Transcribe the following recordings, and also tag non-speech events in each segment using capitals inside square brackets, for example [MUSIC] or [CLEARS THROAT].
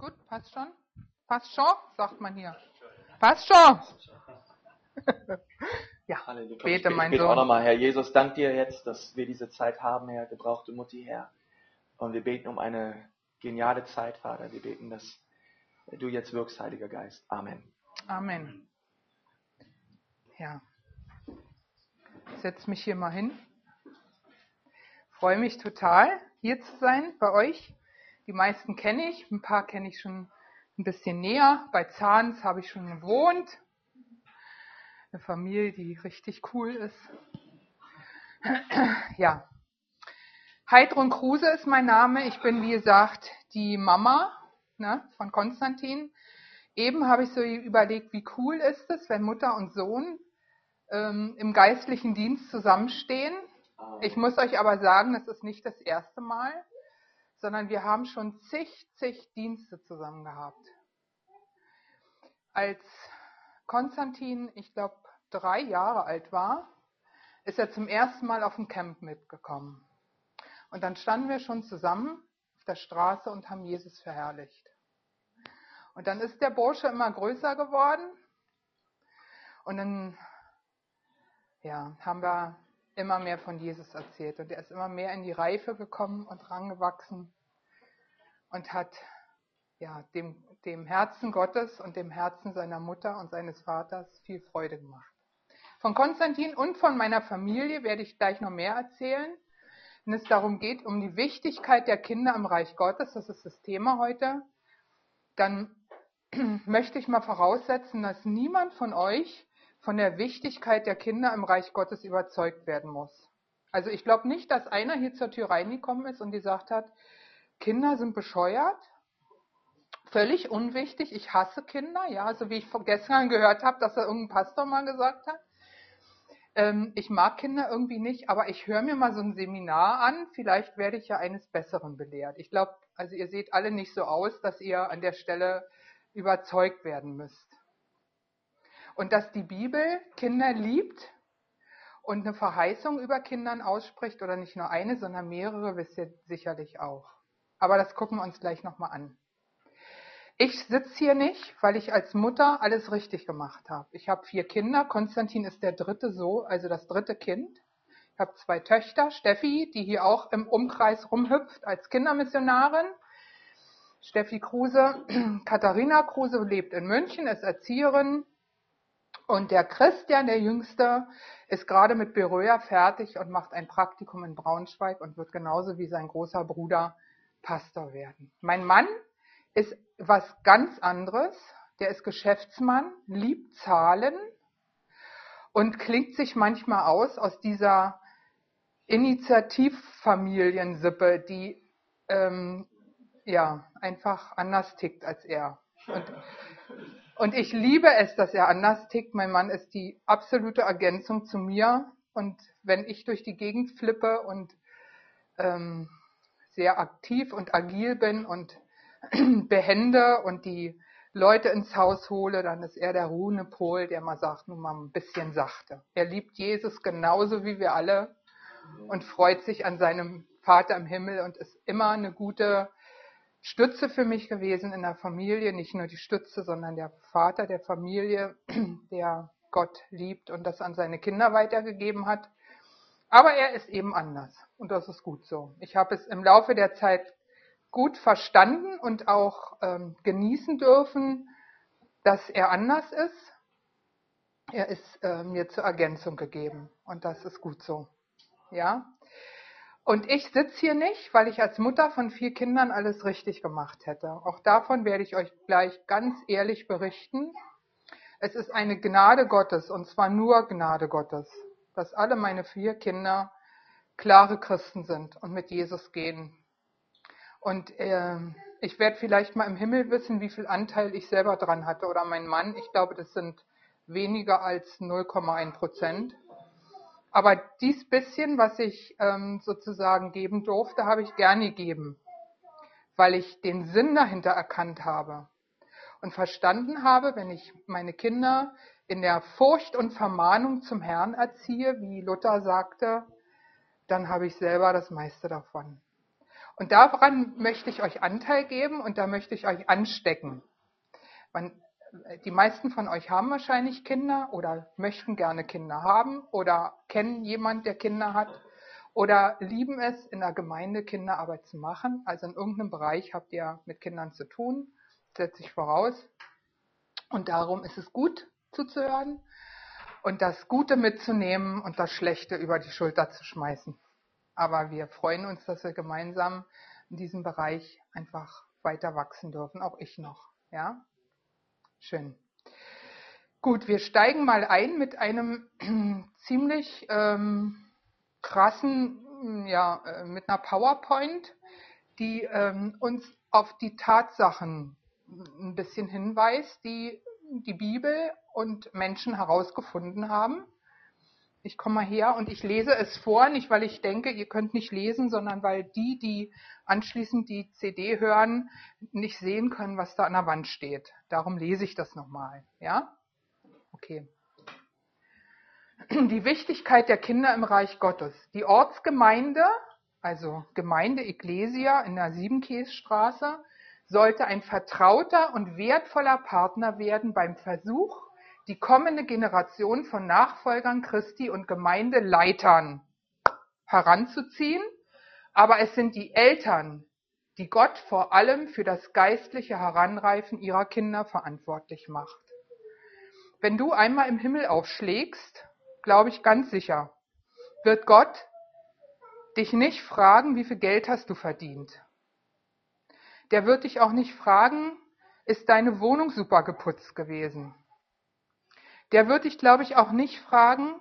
Gut, passt schon? Passt schon, sagt man hier. Passt schon. [LAUGHS] ja, Halleluja. bete, ich, ich mein bete auch Sohn. nochmal, Herr Jesus, dank dir jetzt, dass wir diese Zeit haben, Herr, gebrauchte Mutti, Herr. Und wir beten um eine geniale Zeit, Vater. Wir beten, dass du jetzt wirkst, Heiliger Geist. Amen. Amen. Ja. Ich setze mich hier mal hin. Freue mich total, hier zu sein bei euch. Die meisten kenne ich, ein paar kenne ich schon ein bisschen näher. Bei Zahns habe ich schon gewohnt. Eine Familie, die richtig cool ist. [CLEARS THROAT] Ja. Heidrun Kruse ist mein Name. Ich bin, wie gesagt, die Mama ne, von Konstantin. Eben habe ich so überlegt, wie cool ist es, wenn Mutter und Sohn ähm, im geistlichen Dienst zusammenstehen. Ich muss euch aber sagen, das ist nicht das erste Mal, sondern wir haben schon zig, zig Dienste zusammen gehabt. Als Konstantin, ich glaube, drei Jahre alt war, ist er zum ersten Mal auf dem Camp mitgekommen. Und dann standen wir schon zusammen auf der Straße und haben Jesus verherrlicht. Und dann ist der Bursche immer größer geworden. Und dann ja, haben wir immer mehr von Jesus erzählt. Und er ist immer mehr in die Reife gekommen und rangewachsen und hat ja, dem, dem Herzen Gottes und dem Herzen seiner Mutter und seines Vaters viel Freude gemacht. Von Konstantin und von meiner Familie werde ich gleich noch mehr erzählen. Wenn es darum geht, um die Wichtigkeit der Kinder im Reich Gottes, das ist das Thema heute, dann [CLEARS THROAT] möchte ich mal voraussetzen, dass niemand von euch von der Wichtigkeit der Kinder im Reich Gottes überzeugt werden muss. Also ich glaube nicht, dass einer hier zur Tür reingekommen ist und gesagt hat, Kinder sind bescheuert, völlig unwichtig, ich hasse Kinder, ja, so wie ich gestern gehört habe, dass er irgendein Pastor mal gesagt hat. Ähm, ich mag Kinder irgendwie nicht, aber ich höre mir mal so ein Seminar an, vielleicht werde ich ja eines Besseren belehrt. Ich glaube, also ihr seht alle nicht so aus, dass ihr an der Stelle überzeugt werden müsst. Und dass die Bibel Kinder liebt und eine Verheißung über Kindern ausspricht, oder nicht nur eine, sondern mehrere, wisst ihr sicherlich auch. Aber das gucken wir uns gleich nochmal an. Ich sitze hier nicht, weil ich als Mutter alles richtig gemacht habe. Ich habe vier Kinder. Konstantin ist der dritte so, also das dritte Kind. Ich habe zwei Töchter, Steffi, die hier auch im Umkreis rumhüpft als Kindermissionarin. Steffi Kruse, [CLEARS THROAT] Katharina Kruse lebt in München, ist Erzieherin. Und der Christian, der Jüngste, ist gerade mit Beröa fertig und macht ein Praktikum in Braunschweig und wird genauso wie sein großer Bruder Pastor werden. Mein Mann ist was ganz anderes. Der ist Geschäftsmann, liebt Zahlen und klingt sich manchmal aus aus dieser Initiativfamiliensippe, die ähm, ja einfach anders tickt als er. Und, und ich liebe es, dass er anders tickt. Mein Mann ist die absolute Ergänzung zu mir. Und wenn ich durch die Gegend flippe und ähm, sehr aktiv und agil bin und [CLEARS THROAT] behende und die Leute ins Haus hole, dann ist er der Ruhepol, der mal sagt, nun mal ein bisschen sachte. Er liebt Jesus genauso wie wir alle und freut sich an seinem Vater im Himmel und ist immer eine gute Stütze für mich gewesen in der Familie. Nicht nur die Stütze, sondern der Vater der Familie, [CLEARS THROAT] der Gott liebt und das an seine Kinder weitergegeben hat. Aber er ist eben anders und das ist gut so. Ich habe es im Laufe der Zeit gut verstanden und auch ähm, genießen dürfen, dass er anders ist. Er ist äh, mir zur Ergänzung gegeben und das ist gut so. Ja. Und ich sitze hier nicht, weil ich als Mutter von vier Kindern alles richtig gemacht hätte. Auch davon werde ich euch gleich ganz ehrlich berichten. Es ist eine Gnade Gottes und zwar nur Gnade Gottes, dass alle meine vier Kinder klare Christen sind und mit Jesus gehen. Und äh, ich werde vielleicht mal im Himmel wissen, wie viel Anteil ich selber dran hatte oder mein Mann. Ich glaube, das sind weniger als 0,1 Prozent. Aber dies bisschen, was ich ähm, sozusagen geben durfte, habe ich gerne gegeben, weil ich den Sinn dahinter erkannt habe und verstanden habe, wenn ich meine Kinder in der Furcht und Vermahnung zum Herrn erziehe, wie Luther sagte, dann habe ich selber das meiste davon. Und daran möchte ich euch Anteil geben und da möchte ich euch anstecken. Man, die meisten von euch haben wahrscheinlich Kinder oder möchten gerne Kinder haben oder kennen jemand, der Kinder hat oder lieben es, in der Gemeinde Kinderarbeit zu machen. Also in irgendeinem Bereich habt ihr mit Kindern zu tun, setze ich voraus. Und darum ist es gut zuzuhören und das Gute mitzunehmen und das Schlechte über die Schulter zu schmeißen. Aber wir freuen uns, dass wir gemeinsam in diesem Bereich einfach weiter wachsen dürfen, auch ich noch. Ja, schön. Gut, wir steigen mal ein mit einem [CLEARS THROAT] ziemlich ähm, krassen, ja, äh, mit einer PowerPoint, die ähm, uns auf die Tatsachen ein bisschen hinweist, die die Bibel und Menschen herausgefunden haben. Ich komme mal her und ich lese es vor, nicht weil ich denke, ihr könnt nicht lesen, sondern weil die, die anschließend die CD hören, nicht sehen können, was da an der Wand steht. Darum lese ich das nochmal. Ja? Okay. Die Wichtigkeit der Kinder im Reich Gottes. Die Ortsgemeinde, also Gemeinde Ecclesia in der Siebenkässtraße, sollte ein vertrauter und wertvoller Partner werden beim Versuch, die kommende Generation von Nachfolgern Christi und Gemeindeleitern heranzuziehen, aber es sind die Eltern, die Gott vor allem für das geistliche Heranreifen ihrer Kinder verantwortlich macht. Wenn du einmal im Himmel aufschlägst, glaube ich ganz sicher, wird Gott dich nicht fragen, wie viel Geld hast du verdient der wird dich auch nicht fragen, ist deine Wohnung super geputzt gewesen? Der wird dich, glaube ich, auch nicht fragen,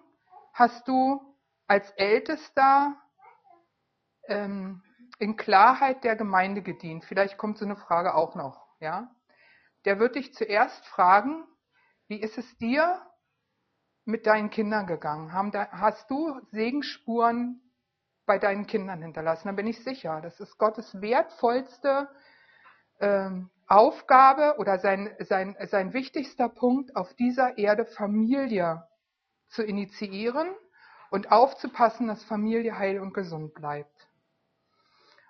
hast du als Ältester ähm, in Klarheit der Gemeinde gedient? Vielleicht kommt so eine Frage auch noch, ja? Der wird dich zuerst fragen, wie ist es dir mit deinen Kindern gegangen? hast du Segenspuren bei deinen Kindern hinterlassen? Da bin ich sicher. Das ist Gottes wertvollste ähm, Aufgabe oder sein, sein, sein wichtigster Punkt auf dieser Erde Familie zu initiieren und aufzupassen, dass Familie heil und gesund bleibt.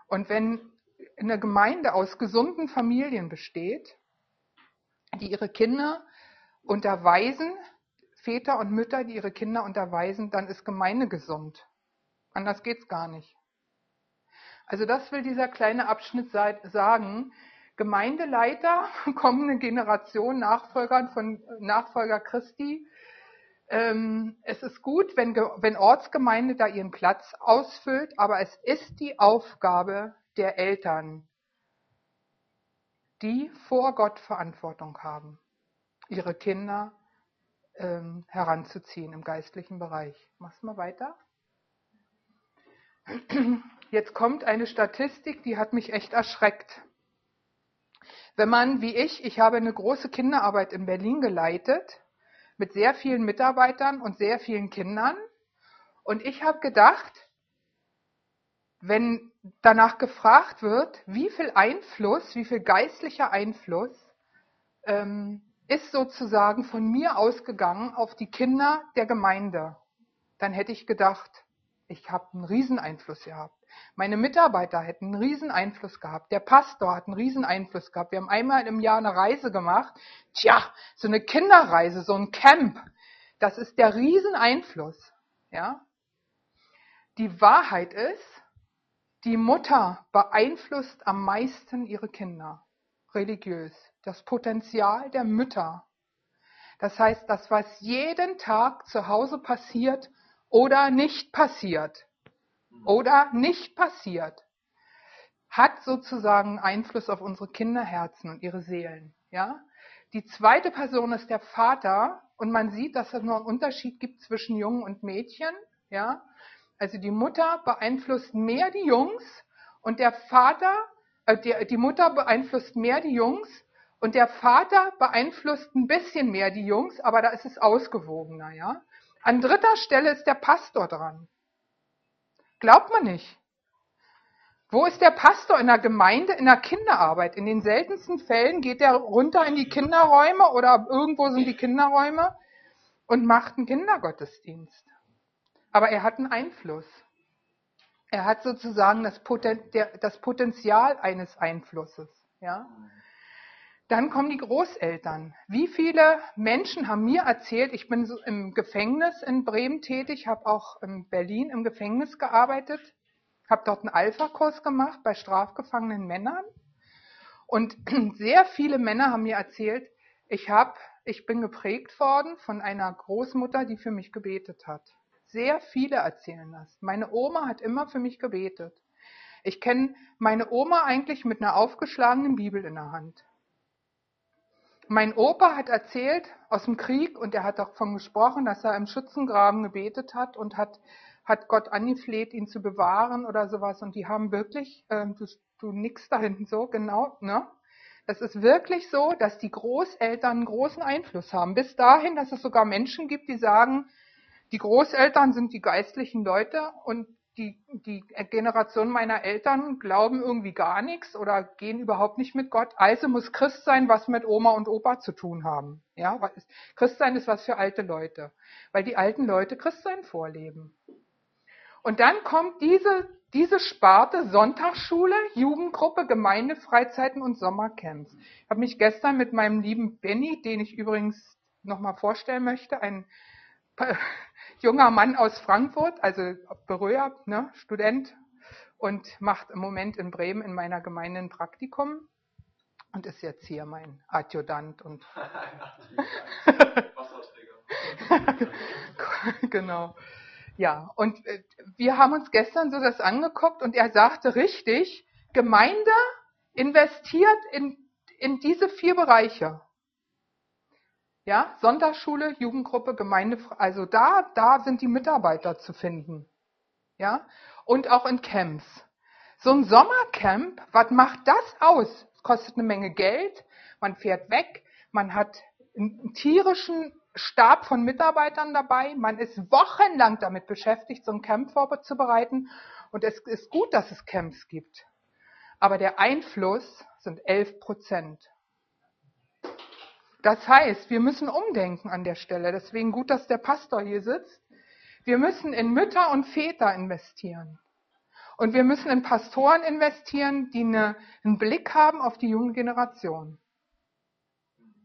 Und wenn eine Gemeinde aus gesunden Familien besteht, die ihre Kinder unterweisen, Väter und Mütter, die ihre Kinder unterweisen, dann ist Gemeinde gesund. Anders geht's gar nicht. Also das will dieser kleine Abschnitt sagen. Gemeindeleiter, [LAUGHS] kommende Generation Nachfolgern von Nachfolger Christi. Ähm, es ist gut, wenn, wenn Ortsgemeinde da ihren Platz ausfüllt, aber es ist die Aufgabe der Eltern, die vor Gott Verantwortung haben, ihre Kinder ähm, heranzuziehen im geistlichen Bereich. Machst du mal weiter? [CLEARS THROAT] Jetzt kommt eine Statistik, die hat mich echt erschreckt. Wenn man, wie ich, ich habe eine große Kinderarbeit in Berlin geleitet, mit sehr vielen Mitarbeitern und sehr vielen Kindern. Und ich habe gedacht, wenn danach gefragt wird, wie viel Einfluss, wie viel geistlicher Einfluss ähm, ist sozusagen von mir ausgegangen auf die Kinder der Gemeinde, dann hätte ich gedacht, ich habe einen Rieseneinfluss gehabt. Meine Mitarbeiter hätten einen riesen Einfluss gehabt. Der Pastor hat einen riesen Einfluss gehabt. Wir haben einmal im Jahr eine Reise gemacht. Tja, so eine Kinderreise, so ein Camp. Das ist der riesen Einfluss. Ja? Die Wahrheit ist, die Mutter beeinflusst am meisten ihre Kinder religiös. Das Potenzial der Mütter. Das heißt, das, was jeden Tag zu Hause passiert oder nicht passiert, oder nicht passiert, hat sozusagen Einfluss auf unsere Kinderherzen und ihre Seelen. Ja? Die zweite Person ist der Vater und man sieht, dass es nur einen Unterschied gibt zwischen Jungen und Mädchen. Ja? Also die Mutter beeinflusst mehr die Jungs und der Vater, äh, die, die Mutter beeinflusst mehr die Jungs und der Vater beeinflusst ein bisschen mehr die Jungs, aber da ist es ausgewogener. Ja? An dritter Stelle ist der Pastor dran. Glaubt man nicht. Wo ist der Pastor in der Gemeinde, in der Kinderarbeit? In den seltensten Fällen geht er runter in die Kinderräume oder irgendwo sind die Kinderräume und macht einen Kindergottesdienst. Aber er hat einen Einfluss. Er hat sozusagen das, Potenzial eines Einflusses. Ja? Dann kommen die Großeltern. Wie viele Menschen haben mir erzählt, ich bin im Gefängnis in Bremen tätig, habe auch in Berlin im Gefängnis gearbeitet, habe dort einen Alpha-Kurs gemacht bei strafgefangenen Männern. Und [CLEARS THROAT] sehr viele Männer haben mir erzählt, ich, hab, ich bin geprägt worden von einer Großmutter, die für mich gebetet hat. Sehr viele erzählen das. Meine Oma hat immer für mich gebetet. Ich kenne meine Oma eigentlich mit einer aufgeschlagenen Bibel in der Hand. Mein Opa hat erzählt aus dem Krieg und er hat davon gesprochen, dass er im Schützengraben gebetet hat und hat, hat Gott angefleht, ihn zu bewahren oder sowas. Und die haben wirklich, äh, du, du nix da hinten so, genau, ne? Das ist wirklich so, dass die Großeltern großen Einfluss haben. Bis dahin, dass es sogar Menschen gibt, die sagen, die Großeltern sind die geistlichen Leute und die, die Generation meiner Eltern glauben irgendwie gar nichts oder gehen überhaupt nicht mit Gott. Also muss Christ sein, was mit Oma und Opa zu tun haben. Ja, Christsein ist was für alte Leute, weil die alten Leute Christsein vorleben. Und dann kommt diese, diese Sparte Sonntagsschule, Jugendgruppe, Gemeindefreizeiten und Sommercamps. Ich habe mich gestern mit meinem lieben Benny, den ich übrigens nochmal vorstellen möchte, ein [LAUGHS] junger Mann aus Frankfurt, also Berührer, ne, Student und macht im Moment in Bremen in meiner Gemeinde ein Praktikum und ist jetzt hier mein Adjutant und [LAUGHS] [LAUGHS] genau. Ja, und äh, wir haben uns gestern so das angeguckt und er sagte richtig, Gemeinde investiert in, in diese vier Bereiche. Ja, Sonntagsschule, Jugendgruppe, Gemeinde, also da, da sind die Mitarbeiter zu finden. Ja, und auch in Camps. So ein Sommercamp, was macht das aus? kostet eine Menge Geld, man fährt weg, man hat einen tierischen Stab von Mitarbeitern dabei, man ist wochenlang damit beschäftigt, so ein Camp vorzubereiten und es ist gut, dass es Camps gibt. Aber der Einfluss sind 11 Prozent. Das heißt, wir müssen umdenken an der Stelle. Deswegen gut, dass der Pastor hier sitzt. Wir müssen in Mütter und Väter investieren. Und wir müssen in Pastoren investieren, die eine, einen Blick haben auf die junge Generation.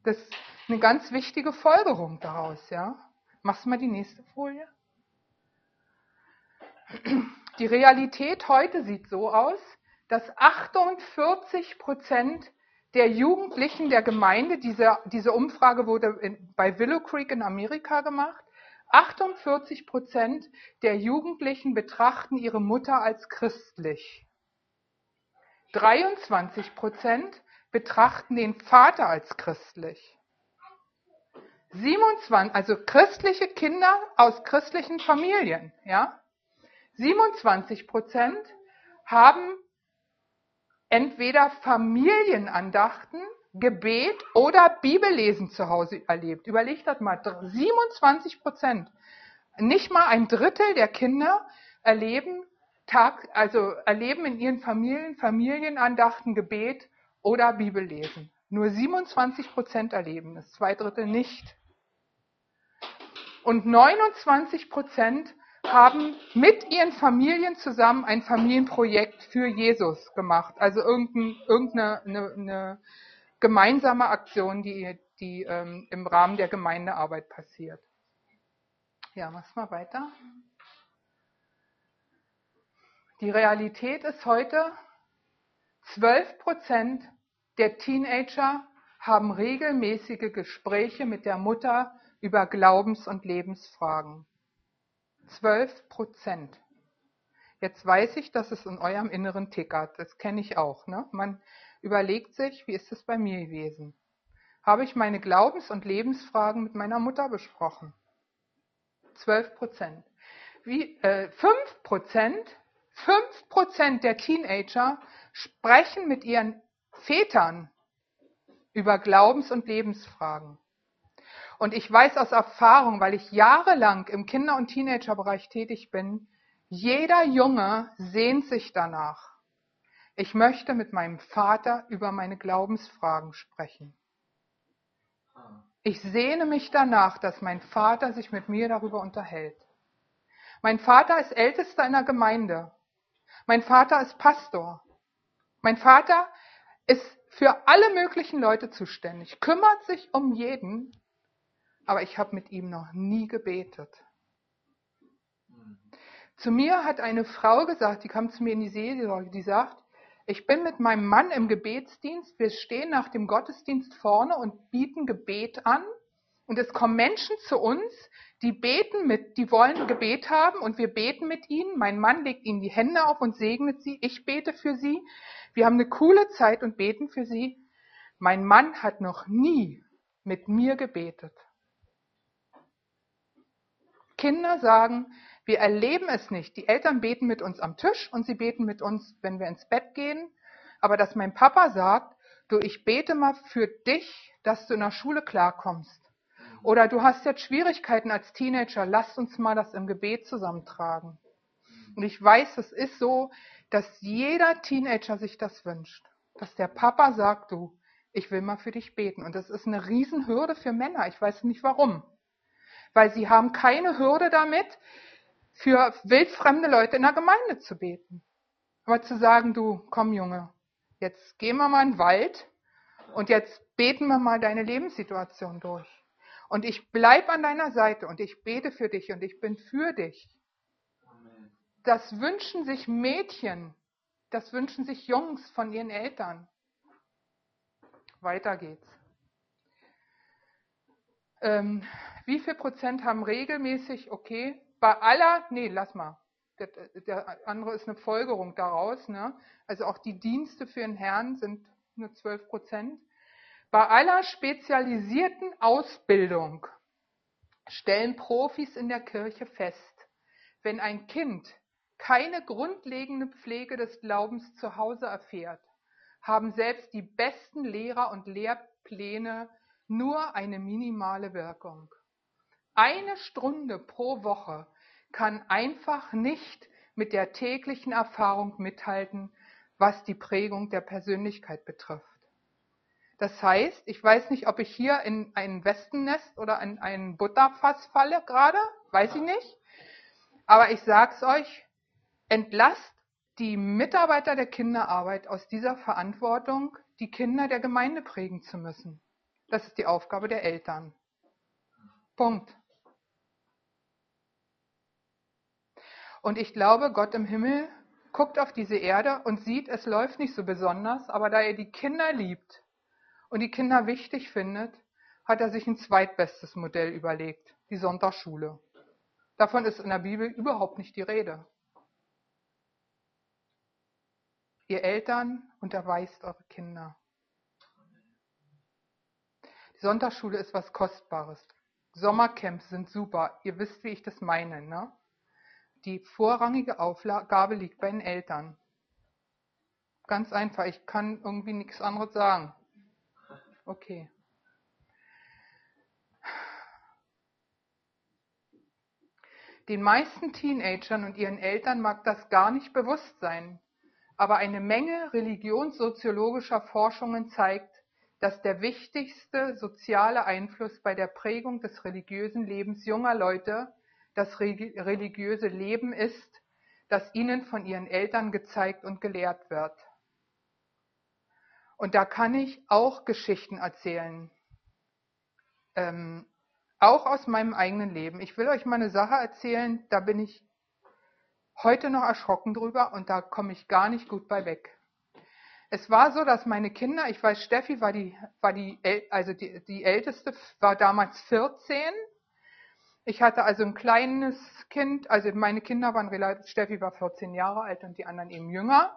Das ist eine ganz wichtige Folgerung daraus, ja. Machst du mal die nächste Folie? Die Realität heute sieht so aus, dass 48 Prozent der Jugendlichen der Gemeinde, diese, diese Umfrage wurde in, bei Willow Creek in Amerika gemacht, 48 Prozent der Jugendlichen betrachten ihre Mutter als christlich. 23 Prozent betrachten den Vater als christlich. 27, also christliche Kinder aus christlichen Familien, ja. 27 Prozent haben entweder Familienandachten, Gebet oder Bibellesen zu Hause erlebt. Überlegt das mal, 27 Prozent. Nicht mal ein Drittel der Kinder erleben Tag, also erleben in ihren Familien Familienandachten, Gebet oder Bibellesen. Nur 27 Prozent erleben es, zwei Drittel nicht. Und 29 Prozent haben mit ihren Familien zusammen ein Familienprojekt für Jesus gemacht. Also irgendein, irgendeine eine, eine gemeinsame Aktion, die, die ähm, im Rahmen der Gemeindearbeit passiert. Ja, mach's mal weiter. Die Realität ist heute, 12 Prozent der Teenager haben regelmäßige Gespräche mit der Mutter über Glaubens- und Lebensfragen. 12 Prozent. Jetzt weiß ich, dass es in eurem Inneren tickert. Das kenne ich auch. Ne? Man überlegt sich, wie ist es bei mir gewesen? Habe ich meine Glaubens- und Lebensfragen mit meiner Mutter besprochen? 12 Prozent. Wie, äh, 5 Prozent, 5 Prozent der Teenager sprechen mit ihren Vätern über Glaubens- und Lebensfragen. Und ich weiß aus Erfahrung, weil ich jahrelang im Kinder- und Teenagerbereich tätig bin, jeder Junge sehnt sich danach. Ich möchte mit meinem Vater über meine Glaubensfragen sprechen. Ich sehne mich danach, dass mein Vater sich mit mir darüber unterhält. Mein Vater ist Ältester in der Gemeinde. Mein Vater ist Pastor. Mein Vater ist für alle möglichen Leute zuständig, kümmert sich um jeden, aber ich habe mit ihm noch nie gebetet. Zu mir hat eine Frau gesagt, die kam zu mir in die Seelsorge, die sagt, ich bin mit meinem Mann im Gebetsdienst, wir stehen nach dem Gottesdienst vorne und bieten Gebet an und es kommen Menschen zu uns, die beten mit, die wollen Gebet haben und wir beten mit ihnen. Mein Mann legt ihnen die Hände auf und segnet sie. Ich bete für sie. Wir haben eine coole Zeit und beten für sie. Mein Mann hat noch nie mit mir gebetet. Kinder sagen, wir erleben es nicht. Die Eltern beten mit uns am Tisch und sie beten mit uns, wenn wir ins Bett gehen. Aber dass mein Papa sagt, du, ich bete mal für dich, dass du in der Schule klarkommst. Oder du hast jetzt Schwierigkeiten als Teenager, lass uns mal das im Gebet zusammentragen. Und ich weiß, es ist so, dass jeder Teenager sich das wünscht. Dass der Papa sagt, du, ich will mal für dich beten. Und das ist eine Riesenhürde für Männer. Ich weiß nicht warum. Weil sie haben keine Hürde damit, für wildfremde Leute in der Gemeinde zu beten. Aber zu sagen, du, komm Junge, jetzt gehen wir mal in den Wald und jetzt beten wir mal deine Lebenssituation durch. Und ich bleibe an deiner Seite und ich bete für dich und ich bin für dich. Das wünschen sich Mädchen, das wünschen sich Jungs von ihren Eltern. Weiter geht's. Ähm, wie viel Prozent haben regelmäßig, okay, bei aller, nee, lass mal, der, der andere ist eine Folgerung daraus, ne? also auch die Dienste für den Herrn sind nur 12 Prozent. Bei aller spezialisierten Ausbildung stellen Profis in der Kirche fest, wenn ein Kind keine grundlegende Pflege des Glaubens zu Hause erfährt, haben selbst die besten Lehrer und Lehrpläne nur eine minimale Wirkung. Eine Stunde pro Woche kann einfach nicht mit der täglichen Erfahrung mithalten, was die Prägung der Persönlichkeit betrifft. Das heißt, ich weiß nicht, ob ich hier in ein Westennest oder in ein Butterfass falle gerade, weiß ich nicht. Aber ich sag's euch, entlasst die Mitarbeiter der Kinderarbeit aus dieser Verantwortung, die Kinder der Gemeinde prägen zu müssen. Das ist die Aufgabe der Eltern. Punkt. Und ich glaube, Gott im Himmel guckt auf diese Erde und sieht, es läuft nicht so besonders, aber da er die Kinder liebt, und die Kinder wichtig findet, hat er sich ein zweitbestes Modell überlegt, die Sonntagsschule. Davon ist in der Bibel überhaupt nicht die Rede. Ihr Eltern unterweist eure Kinder. Sonntagsschule ist was Kostbares. Sommercamps sind super. Ihr wisst, wie ich das meine. Ne? Die vorrangige Aufgabe liegt bei den Eltern. Ganz einfach. Ich kann irgendwie nichts anderes sagen. Okay. Den meisten Teenagern und ihren Eltern mag das gar nicht bewusst sein, aber eine Menge religionssoziologischer Forschungen zeigt, dass der wichtigste soziale Einfluss bei der Prägung des religiösen Lebens junger Leute das religiöse Leben ist, das ihnen von ihren Eltern gezeigt und gelehrt wird. Und da kann ich auch Geschichten erzählen. Ähm, auch aus meinem eigenen Leben. Ich will euch mal eine Sache erzählen, da bin ich heute noch erschrocken drüber und da komme ich gar nicht gut bei weg. Es war so, dass meine Kinder, ich weiß, Steffi war die, war die, also die, die älteste, war damals 14. Ich hatte also ein kleines Kind, also meine Kinder waren relativ, Steffi war 14 Jahre alt und die anderen eben jünger.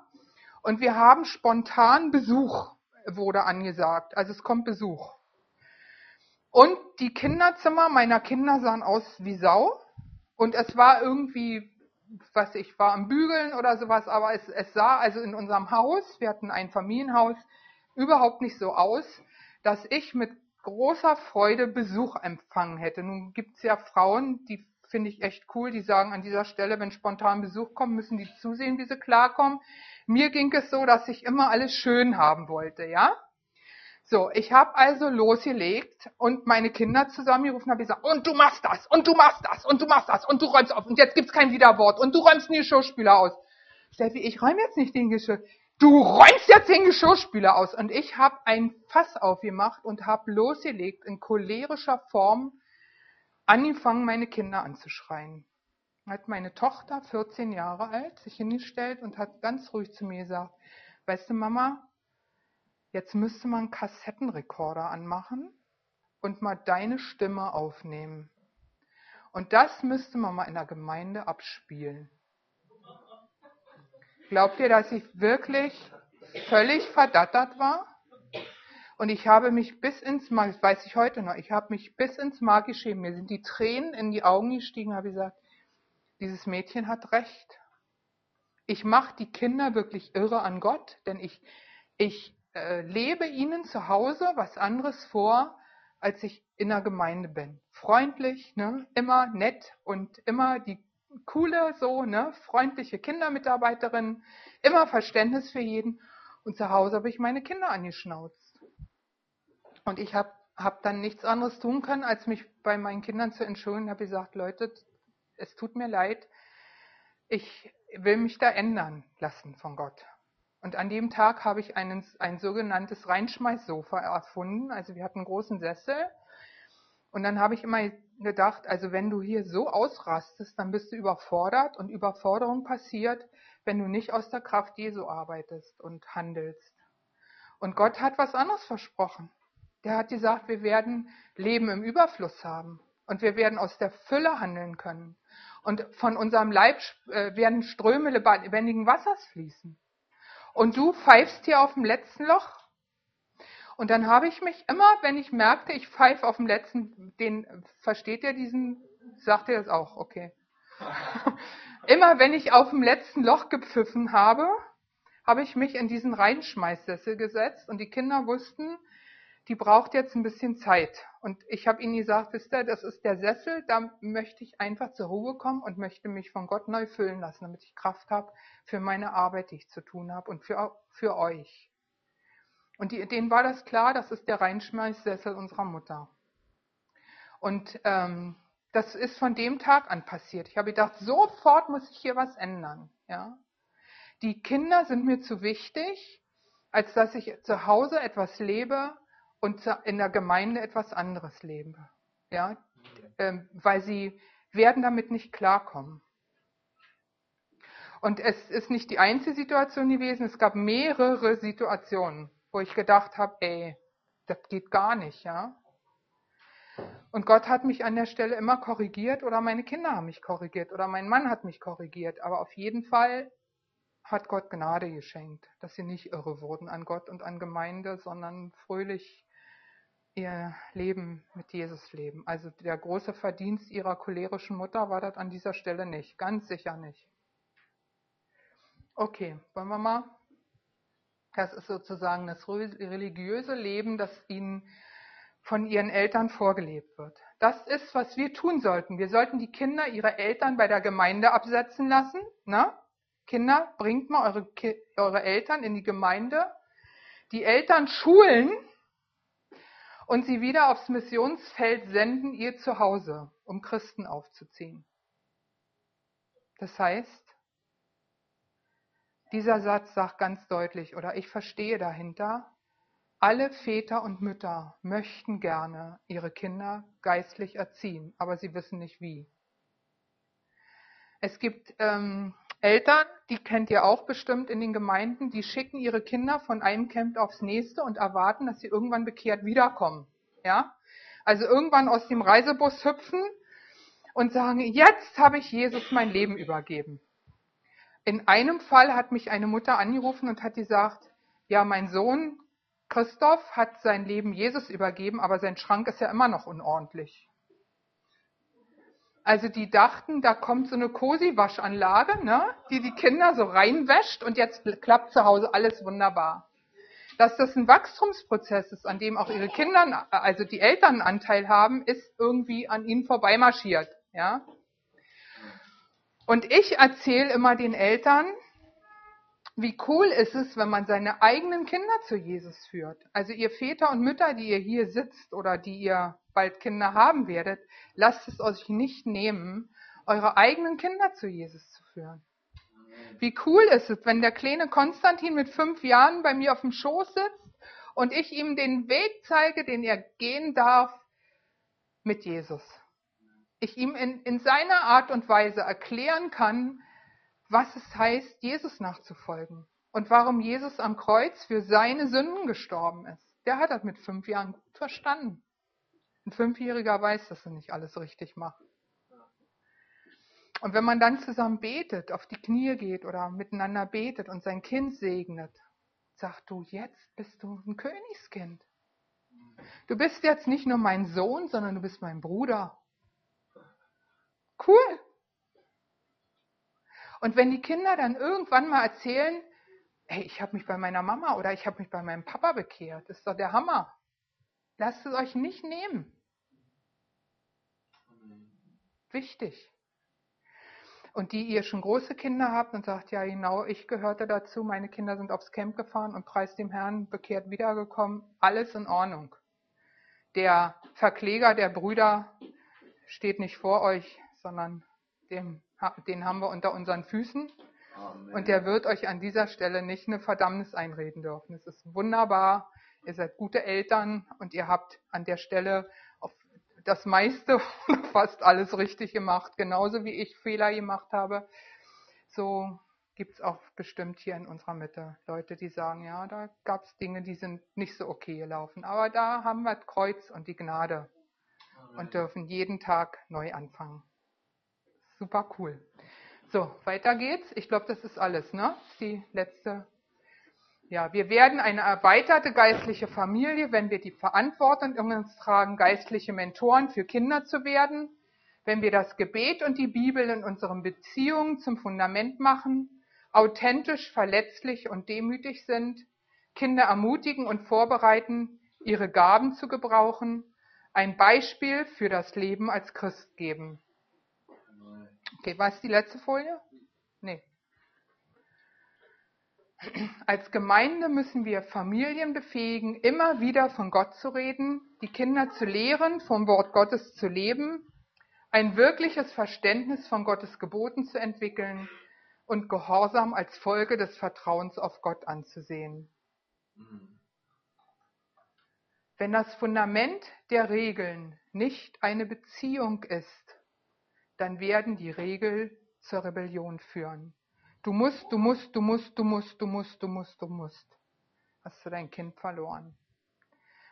Und wir haben spontan Besuch, wurde angesagt. Also es kommt Besuch. Und die Kinderzimmer meiner Kinder sahen aus wie Sau. Und es war irgendwie, was ich war am Bügeln oder sowas, aber es, es sah also in unserem Haus, wir hatten ein Familienhaus, überhaupt nicht so aus, dass ich mit großer Freude Besuch empfangen hätte. Nun gibt es ja Frauen, die finde ich echt cool, die sagen an dieser Stelle, wenn spontan Besuch kommt, müssen die zusehen, wie sie klarkommen. Mir ging es so, dass ich immer alles schön haben wollte, ja? So, ich habe also losgelegt und meine Kinder zusammengerufen habe gesagt, und du machst das, und du machst das, und du machst das, und du räumst auf, und jetzt gibt's kein Widerwort, und du räumst nie Schauspieler aus. Steffi, ich räume jetzt nicht den Geschirr. Du räumst jetzt den Geschirrspüler aus. Und ich habe ein Fass aufgemacht und habe losgelegt, in cholerischer Form angefangen, meine Kinder anzuschreien. Hat meine Tochter, 14 Jahre alt, sich hingestellt und hat ganz ruhig zu mir gesagt, weißt du, Mama, jetzt müsste man Kassettenrekorder anmachen und mal deine Stimme aufnehmen. Und das müsste man mal in der Gemeinde abspielen. Glaubt ihr, dass ich wirklich völlig verdattert war? Und ich habe mich bis ins das weiß ich heute noch, ich habe mich bis ins Mark geschrieben. Mir sind die Tränen in die Augen gestiegen, habe gesagt, dieses Mädchen hat recht. Ich mache die Kinder wirklich irre an Gott, denn ich, ich äh, lebe ihnen zu Hause was anderes vor, als ich in der Gemeinde bin. Freundlich, ne, immer nett und immer die coole, so, ne, freundliche Kindermitarbeiterin, immer Verständnis für jeden. Und zu Hause habe ich meine Kinder angeschnauzt. Und ich habe hab dann nichts anderes tun können, als mich bei meinen Kindern zu entschuldigen. Habe gesagt, Leute, es tut mir leid, ich will mich da ändern lassen von Gott. Und an dem Tag habe ich einen, ein sogenanntes Reinschmeißsofa erfunden. Also wir hatten einen großen Sessel. Und dann habe ich immer gedacht, also wenn du hier so ausrastest, dann bist du überfordert und Überforderung passiert, wenn du nicht aus der Kraft Jesu arbeitest und handelst. Und Gott hat was anderes versprochen. Der hat gesagt, wir werden Leben im Überfluss haben und wir werden aus der Fülle handeln können. Und von unserem Leib äh, werden Ströme lebendigen Wassers fließen. Und du pfeifst hier auf dem letzten Loch und dann habe ich mich immer, wenn ich merkte, ich pfeife auf dem letzten, den, versteht ihr diesen, sagt ihr das auch, okay. [LAUGHS] immer wenn ich auf dem letzten Loch gepfiffen habe, habe ich mich in diesen Reinschmeißsessel gesetzt und die Kinder wussten, die braucht jetzt ein bisschen Zeit. Und ich habe ihnen gesagt, wisst ihr, das ist der Sessel, da möchte ich einfach zur Ruhe kommen und möchte mich von Gott neu füllen lassen, damit ich Kraft habe für meine Arbeit, die ich zu tun habe und für, für euch. Und die, denen war das klar, das ist der Reinschmeißsessel unserer Mutter. Und ähm, das ist von dem Tag an passiert. Ich habe gedacht, sofort muss ich hier was ändern. Ja? Die Kinder sind mir zu wichtig, als dass ich zu Hause etwas lebe und in der Gemeinde etwas anderes lebe. Ja? Ähm, weil sie werden damit nicht klarkommen. Und es ist nicht die einzige Situation gewesen, es gab mehrere Situationen wo ich gedacht habe, ey, das geht gar nicht, ja. Und Gott hat mich an der Stelle immer korrigiert oder meine Kinder haben mich korrigiert oder mein Mann hat mich korrigiert. Aber auf jeden Fall hat Gott Gnade geschenkt, dass sie nicht irre wurden an Gott und an Gemeinde, sondern fröhlich ihr Leben mit Jesus leben. Also der große Verdienst ihrer cholerischen Mutter war das an dieser Stelle nicht, ganz sicher nicht. Okay, wollen wir mal das ist sozusagen das religiöse Leben, das ihnen von ihren Eltern vorgelebt wird. Das ist, was wir tun sollten. Wir sollten die Kinder ihre Eltern bei der Gemeinde absetzen lassen. Ne? Kinder, bringt mal eure, eure Eltern in die Gemeinde. Die Eltern schulen und sie wieder aufs Missionsfeld senden, ihr zu Hause, um Christen aufzuziehen. Das heißt, dieser Satz sagt ganz deutlich, oder ich verstehe dahinter, alle Väter und Mütter möchten gerne ihre Kinder geistlich erziehen, aber sie wissen nicht wie. Es gibt ähm, Eltern, die kennt ihr auch bestimmt in den Gemeinden, die schicken ihre Kinder von einem Camp aufs nächste und erwarten, dass sie irgendwann bekehrt wiederkommen. Ja? Also irgendwann aus dem Reisebus hüpfen und sagen, jetzt habe ich Jesus mein Leben übergeben. In einem Fall hat mich eine Mutter angerufen und hat gesagt, ja, mein Sohn Christoph hat sein Leben Jesus übergeben, aber sein Schrank ist ja immer noch unordentlich. Also die dachten, da kommt so eine Cosi-Waschanlage, ne, die die Kinder so reinwäscht und jetzt klappt zu Hause alles wunderbar. Dass das ein Wachstumsprozess ist, an dem auch ihre Kinder, also die Eltern einen Anteil haben, ist irgendwie an ihnen vorbeimarschiert. Ja? Und ich erzähle immer den Eltern, wie cool ist es, wenn man seine eigenen Kinder zu Jesus führt. Also ihr Väter und Mütter, die ihr hier sitzt oder die ihr bald Kinder haben werdet, lasst es euch nicht nehmen, eure eigenen Kinder zu Jesus zu führen. Wie cool ist es, wenn der kleine Konstantin mit fünf Jahren bei mir auf dem Schoß sitzt und ich ihm den Weg zeige, den er gehen darf mit Jesus. Ich ihm in, in seiner Art und Weise erklären kann, was es heißt, Jesus nachzufolgen und warum Jesus am Kreuz für seine Sünden gestorben ist. Der hat das mit fünf Jahren gut verstanden. Ein Fünfjähriger weiß, dass er nicht alles richtig macht. Und wenn man dann zusammen betet, auf die Knie geht oder miteinander betet und sein Kind segnet, sagt du, jetzt bist du ein Königskind. Du bist jetzt nicht nur mein Sohn, sondern du bist mein Bruder. Cool. Und wenn die Kinder dann irgendwann mal erzählen, hey, ich habe mich bei meiner Mama oder ich habe mich bei meinem Papa bekehrt, das ist doch der Hammer. Lasst es euch nicht nehmen. Wichtig und die ihr schon große Kinder habt und sagt, ja genau, ich gehörte dazu, meine Kinder sind aufs Camp gefahren und preis dem Herrn bekehrt wiedergekommen, alles in Ordnung. Der Verkläger der Brüder steht nicht vor euch, sondern dem, den haben wir unter unseren Füßen. Amen. Und der wird euch an dieser Stelle nicht eine Verdammnis einreden dürfen. Es ist wunderbar. Ihr seid gute Eltern und ihr habt an der Stelle das meiste, [LAUGHS] fast alles richtig gemacht, genauso wie ich Fehler gemacht habe. So gibt es auch bestimmt hier in unserer Mitte Leute, die sagen, ja, da gab es Dinge, die sind nicht so okay gelaufen. Aber da haben wir das Kreuz und die Gnade Amen. und dürfen jeden Tag neu anfangen. Super cool. So, weiter geht's. Ich glaube, das ist alles, ne? Die letzte ja, wir werden eine erweiterte geistliche Familie, wenn wir die Verantwortung in uns tragen, geistliche Mentoren für Kinder zu werden, wenn wir das Gebet und die Bibel in unseren Beziehungen zum Fundament machen, authentisch, verletzlich und demütig sind, Kinder ermutigen und vorbereiten, ihre Gaben zu gebrauchen, ein Beispiel für das Leben als Christ geben. Okay, war es die letzte Folie? Nee. Als Gemeinde müssen wir Familien befähigen, immer wieder von Gott zu reden, die Kinder zu lehren, vom Wort Gottes zu leben, ein wirkliches Verständnis von Gottes Geboten zu entwickeln und Gehorsam als Folge des Vertrauens auf Gott anzusehen. Wenn das Fundament der Regeln nicht eine Beziehung ist, dann werden die Regeln zur Rebellion führen. Du musst, du musst, du musst, du musst, du musst, du musst, du musst. Hast du dein Kind verloren.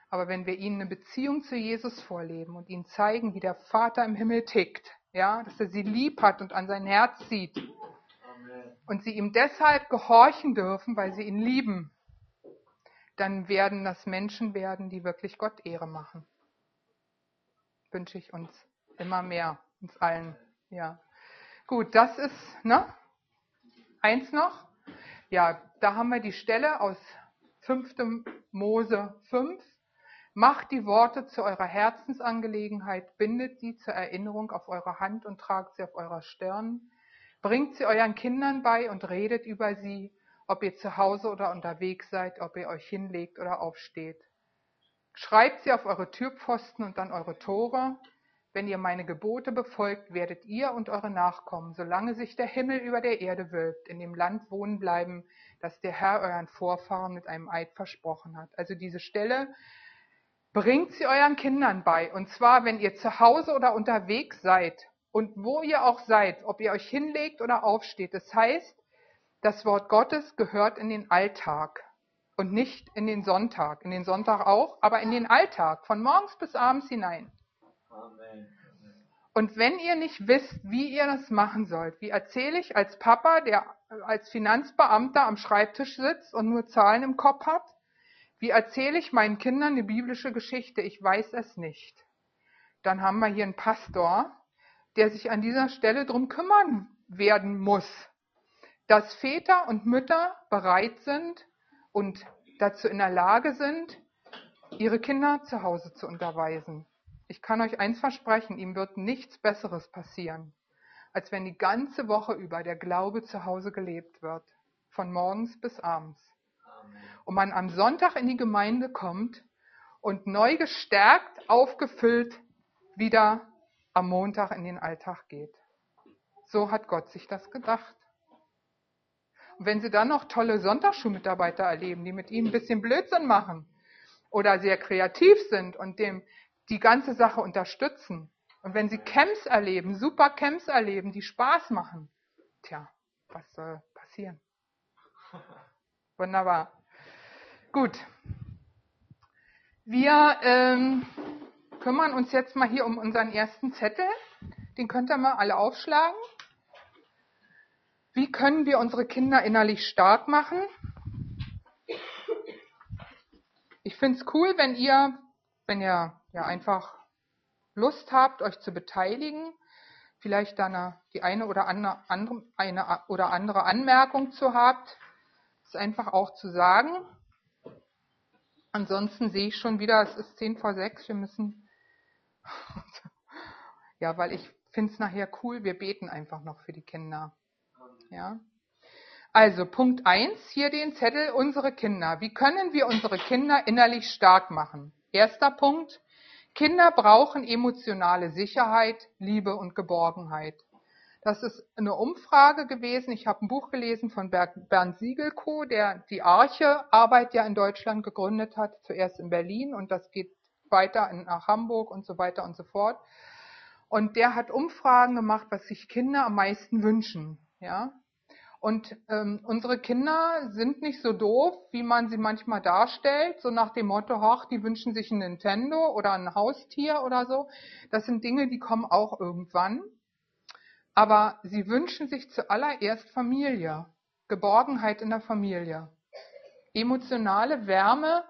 Aber wenn wir ihnen eine Beziehung zu Jesus vorleben und ihnen zeigen, wie der Vater im Himmel tickt, ja, dass er sie lieb hat und an sein Herz sieht und sie ihm deshalb gehorchen dürfen, weil sie ihn lieben, dann werden das Menschen werden, die wirklich Gott Ehre machen. Wünsche ich uns immer mehr, uns allen, ja. Gut, das ist, ne? Eins noch, ja, da haben wir die Stelle aus 5. Mose 5. Macht die Worte zu eurer Herzensangelegenheit, bindet sie zur Erinnerung auf eure Hand und tragt sie auf eurer Stirn. Bringt sie euren Kindern bei und redet über sie, ob ihr zu Hause oder unterwegs seid, ob ihr euch hinlegt oder aufsteht. Schreibt sie auf eure Türpfosten und an eure Tore. Wenn ihr meine Gebote befolgt, werdet ihr und eure Nachkommen, solange sich der Himmel über der Erde wölbt, in dem Land wohnen bleiben, das der Herr euren Vorfahren mit einem Eid versprochen hat. Also diese Stelle bringt sie euren Kindern bei. Und zwar, wenn ihr zu Hause oder unterwegs seid und wo ihr auch seid, ob ihr euch hinlegt oder aufsteht. Das heißt, das Wort Gottes gehört in den Alltag und nicht in den Sonntag. In den Sonntag auch, aber in den Alltag, von morgens bis abends hinein. Und wenn ihr nicht wisst, wie ihr das machen sollt, wie erzähle ich als Papa, der als Finanzbeamter am Schreibtisch sitzt und nur Zahlen im Kopf hat, wie erzähle ich meinen Kindern eine biblische Geschichte? Ich weiß es nicht. Dann haben wir hier einen Pastor, der sich an dieser Stelle drum kümmern werden muss, dass Väter und Mütter bereit sind und dazu in der Lage sind, ihre Kinder zu Hause zu unterweisen. Ich kann euch eins versprechen, ihm wird nichts Besseres passieren, als wenn die ganze Woche über der Glaube zu Hause gelebt wird, von morgens bis abends. Und man am Sonntag in die Gemeinde kommt und neu gestärkt, aufgefüllt wieder am Montag in den Alltag geht. So hat Gott sich das gedacht. Und wenn Sie dann noch tolle Sonntagsschulmitarbeiter erleben, die mit Ihnen ein bisschen Blödsinn machen oder sehr kreativ sind und dem die ganze Sache unterstützen, und wenn Sie Camps erleben, super Camps erleben, die Spaß machen, tja, was soll passieren? [LAUGHS] Wunderbar. Gut. Wir ähm, kümmern uns jetzt mal hier um unseren ersten Zettel. Den könnt ihr mal alle aufschlagen. Wie können wir unsere Kinder innerlich stark machen? Ich finde es cool, wenn ihr, wenn ihr ja einfach Lust habt, euch zu beteiligen, vielleicht dann die eine oder andere, eine oder andere Anmerkung zu habt, ist einfach auch zu sagen. Ansonsten sehe ich schon wieder, es ist 10 vor 6, wir müssen, [LAUGHS] ja, weil ich finde es nachher cool, wir beten einfach noch für die Kinder. Ja. Also Punkt 1, hier den Zettel, unsere Kinder. Wie können wir unsere Kinder innerlich stark machen? Erster Punkt, Kinder brauchen emotionale Sicherheit, Liebe und Geborgenheit. Das ist eine Umfrage gewesen. Ich habe ein Buch gelesen von Bernd Siegelko, der die Arche-Arbeit ja in Deutschland gegründet hat, zuerst in Berlin und das geht weiter nach Hamburg und so weiter und so fort. Und der hat Umfragen gemacht, was sich Kinder am meisten wünschen. Ja, und ähm, unsere Kinder sind nicht so doof, wie man sie manchmal darstellt, so nach dem Motto, ach, die wünschen sich ein Nintendo oder ein Haustier oder so. Das sind Dinge, die kommen auch irgendwann. Aber sie wünschen sich zuallererst Familie, Geborgenheit in der Familie, emotionale Wärme,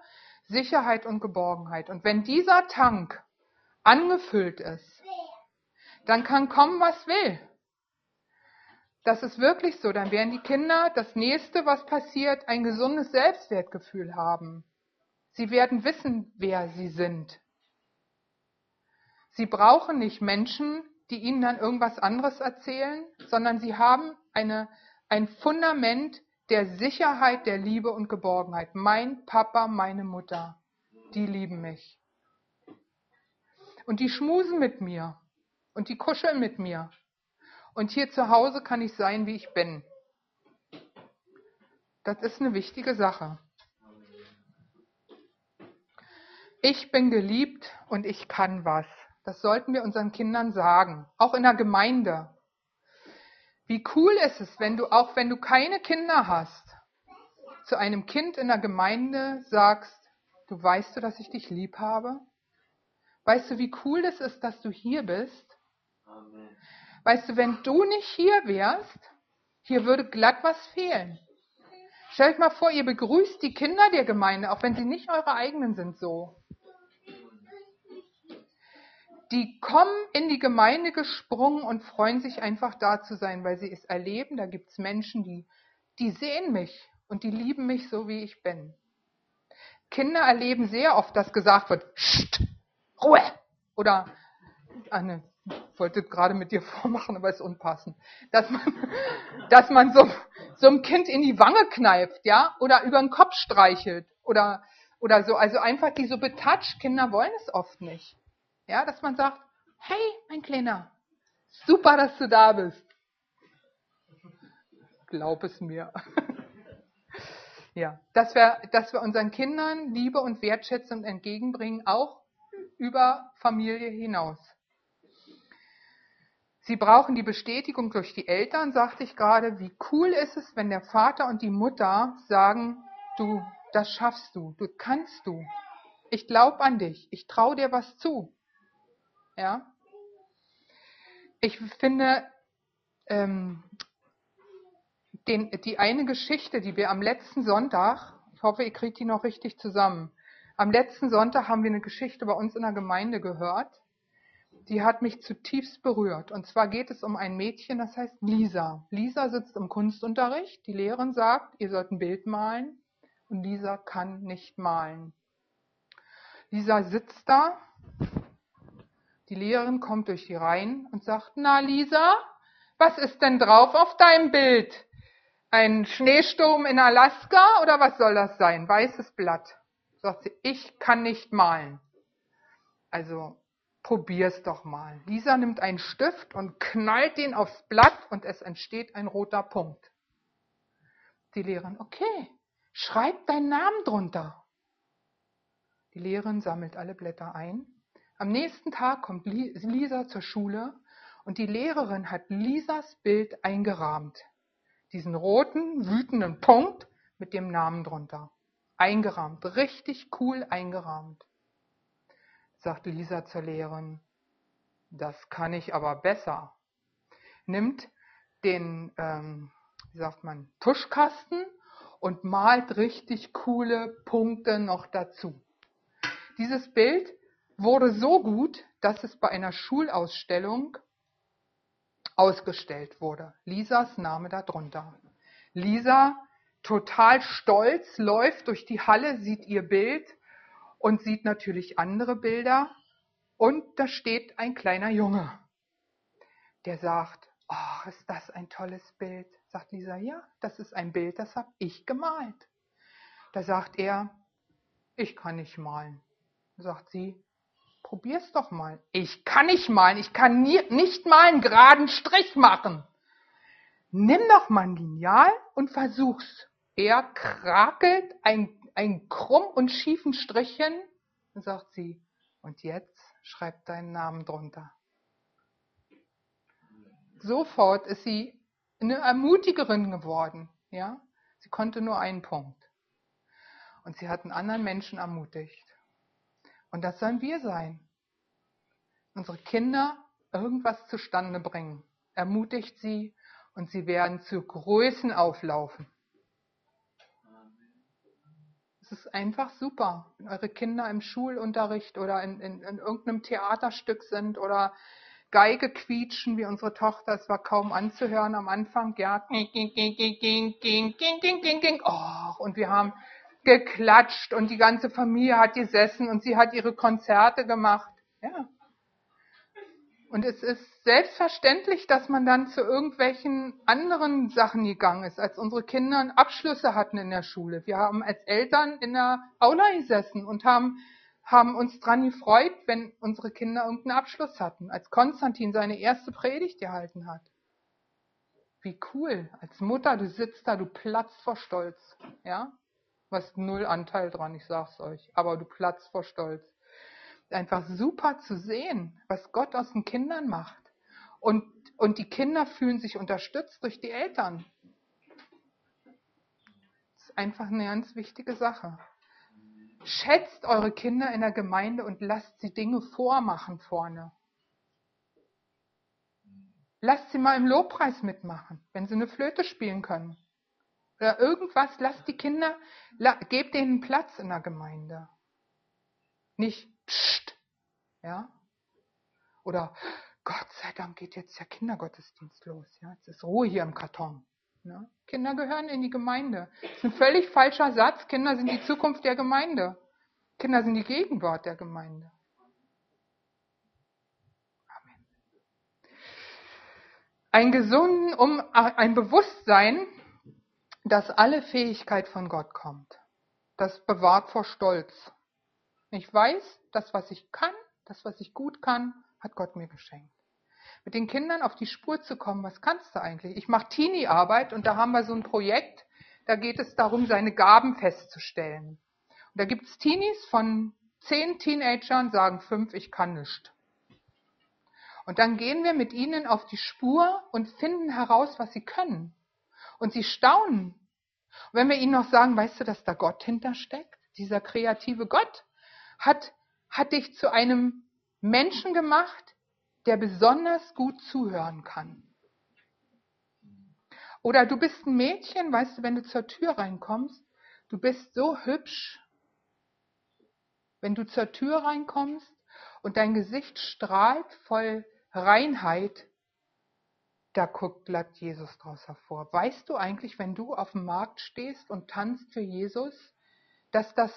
Sicherheit und Geborgenheit. Und wenn dieser Tank angefüllt ist, dann kann kommen, was will. Das ist wirklich so. Dann werden die Kinder das nächste, was passiert, ein gesundes Selbstwertgefühl haben. Sie werden wissen, wer sie sind. Sie brauchen nicht Menschen, die ihnen dann irgendwas anderes erzählen, sondern sie haben eine, ein Fundament der Sicherheit, der Liebe und Geborgenheit. Mein Papa, meine Mutter, die lieben mich. Und die schmusen mit mir und die kuscheln mit mir und hier zu Hause kann ich sein, wie ich bin. Das ist eine wichtige Sache. Ich bin geliebt und ich kann was. Das sollten wir unseren Kindern sagen, auch in der Gemeinde. Wie cool ist es, wenn du, auch wenn du keine Kinder hast, zu einem Kind in der Gemeinde sagst, du weißt du, dass ich dich lieb habe? Weißt du, wie cool es ist, dass du hier bist? Amen. Weißt du, wenn du nicht hier wärst, hier würde glatt was fehlen. Stellt mal vor, ihr begrüßt die Kinder der Gemeinde, auch wenn sie nicht eure eigenen sind, so. Die kommen in die Gemeinde gesprungen und freuen sich einfach da zu sein, weil sie es erleben. Da gibt es Menschen, die, die sehen mich und die lieben mich so, wie ich bin. Kinder erleben sehr oft, dass gesagt wird, Psst, Ruhe oder eine wollte gerade mit dir [LAUGHS] vormachen, aber ist unpassend, dass man, [LAUGHS] dass man so, so einem Kind in die Wange kneift, ja, oder über den Kopf streichelt oder, oder so. Also einfach die so betatscht, Kinder wollen es oft nicht. Ja, dass man sagt, hey, mein Kleiner, super, dass du da bist. Glaub es mir. [LAUGHS] ja, dass wir, dass wir unseren Kindern Liebe und Wertschätzung entgegenbringen, auch über Familie hinaus. Sie brauchen die Bestätigung durch die Eltern, sagte ich gerade. Wie cool ist es, wenn der Vater und die Mutter sagen, du, das schaffst du, du kannst du. Ich glaube an dich, ich traue dir was zu. Ja. Ich finde ähm, den, die eine Geschichte, die wir am letzten Sonntag, ich hoffe, ihr kriegt die noch richtig zusammen. Am letzten Sonntag haben wir eine Geschichte bei uns in der Gemeinde gehört die hat mich zutiefst berührt. Und zwar geht es um ein Mädchen, das heißt Lisa. Lisa sitzt im Kunstunterricht. Die Lehrerin sagt, ihr sollt ein Bild malen. Und Lisa kann nicht malen. Lisa sitzt da. Die Lehrerin kommt durch die Reihen und sagt, na Lisa, was ist denn drauf auf deinem Bild? Ein Schneesturm in Alaska oder was soll das sein? Weißes Blatt. Sagt sie, ich kann nicht malen. Also Probier's doch mal. Lisa nimmt einen Stift und knallt den aufs Blatt und es entsteht ein roter Punkt. die Lehrerin, okay, schreib deinen Namen drunter. Die Lehrerin sammelt alle Blätter ein. Am nächsten Tag kommt Lisa zur Schule und die Lehrerin hat Lisas Bild eingerahmt. Diesen roten, wütenden Punkt mit dem Namen drunter. Eingerahmt, richtig cool eingerahmt. Sagt Lisa zur Lehrerin, das kann ich aber besser. Nimmt den, ähm, wie sagt man, Tuschkasten und malt richtig coole Punkte noch dazu. Dieses Bild wurde so gut, dass es bei einer Schulausstellung ausgestellt wurde. Lisas Name darunter. Lisa, total stolz, läuft durch die Halle, sieht ihr Bild und sieht natürlich andere Bilder. Und da steht ein kleiner Junge, der sagt, oh, ist das ein tolles Bild. Sagt Lisa, ja, das ist ein Bild, das habe ich gemalt. Da sagt er, ich kann nicht malen. Sagt sie, probier's doch mal. Ich kann nicht malen, ich kann nie, nicht mal einen geraden Strich machen. Nimm doch mal ein Lineal und versuch's. Er krakelt ein, ein krumm und schiefen Strichchen, sagt sie. Und jetzt schreib deinen Namen drunter. Sofort ist sie eine Ermutigerin geworden. Ja? Sie konnte nur einen Punkt. Und sie hat einen anderen Menschen ermutigt. Und das sollen wir sein. Unsere Kinder irgendwas zustande bringen. Ermutigt sie und sie werden zu Größen auflaufen. Es ist einfach super, wenn eure Kinder im Schulunterricht oder in, in, in irgendeinem Theaterstück sind oder Geige quietschen, wie unsere Tochter. Es war kaum anzuhören am Anfang. Ja, oh, und wir haben geklatscht und die ganze Familie hat gesessen und sie hat ihre Konzerte gemacht. Ja. Und es ist selbstverständlich, dass man dann zu irgendwelchen anderen Sachen gegangen ist, als unsere Kinder Abschlüsse hatten in der Schule. Wir haben als Eltern in der Aula gesessen und haben, haben uns dran gefreut, wenn unsere Kinder irgendeinen Abschluss hatten. Als Konstantin seine erste Predigt gehalten hat. Wie cool. Als Mutter, du sitzt da, du platzt vor Stolz. Ja? Du hast null Anteil dran, ich sag's euch. Aber du platzt vor Stolz. Einfach super zu sehen, was Gott aus den Kindern macht. Und, und die Kinder fühlen sich unterstützt durch die Eltern. Das ist einfach eine ganz wichtige Sache. Schätzt eure Kinder in der Gemeinde und lasst sie Dinge vormachen vorne. Lasst sie mal im Lobpreis mitmachen, wenn sie eine Flöte spielen können oder irgendwas, lasst die Kinder, gebt denen Platz in der Gemeinde. Nicht pst, ja? Oder Gott sei Dank geht jetzt der Kindergottesdienst los, ja? Jetzt ist Ruhe hier im Karton. Ne? Kinder gehören in die Gemeinde. Das ist ein völlig falscher Satz. Kinder sind die Zukunft der Gemeinde. Kinder sind die Gegenwart der Gemeinde. Amen. Ein gesunden, um ein Bewusstsein dass alle Fähigkeit von Gott kommt. Das bewahrt vor Stolz. Ich weiß, das, was ich kann, das, was ich gut kann, hat Gott mir geschenkt. Mit den Kindern auf die Spur zu kommen, was kannst du eigentlich? Ich mache Teenie-Arbeit und da haben wir so ein Projekt, da geht es darum, seine Gaben festzustellen. Und da gibt es Teenies von zehn Teenagern, sagen fünf, ich kann nicht. Und dann gehen wir mit ihnen auf die Spur und finden heraus, was sie können. Und sie staunen. Und wenn wir ihnen noch sagen, weißt du, dass da Gott hintersteckt? Dieser kreative Gott hat, hat dich zu einem Menschen gemacht, der besonders gut zuhören kann. Oder du bist ein Mädchen, weißt du, wenn du zur Tür reinkommst, du bist so hübsch. Wenn du zur Tür reinkommst und dein Gesicht strahlt voll Reinheit, da guckt glatt Jesus draus hervor. Weißt du eigentlich, wenn du auf dem Markt stehst und tanzt für Jesus, dass das,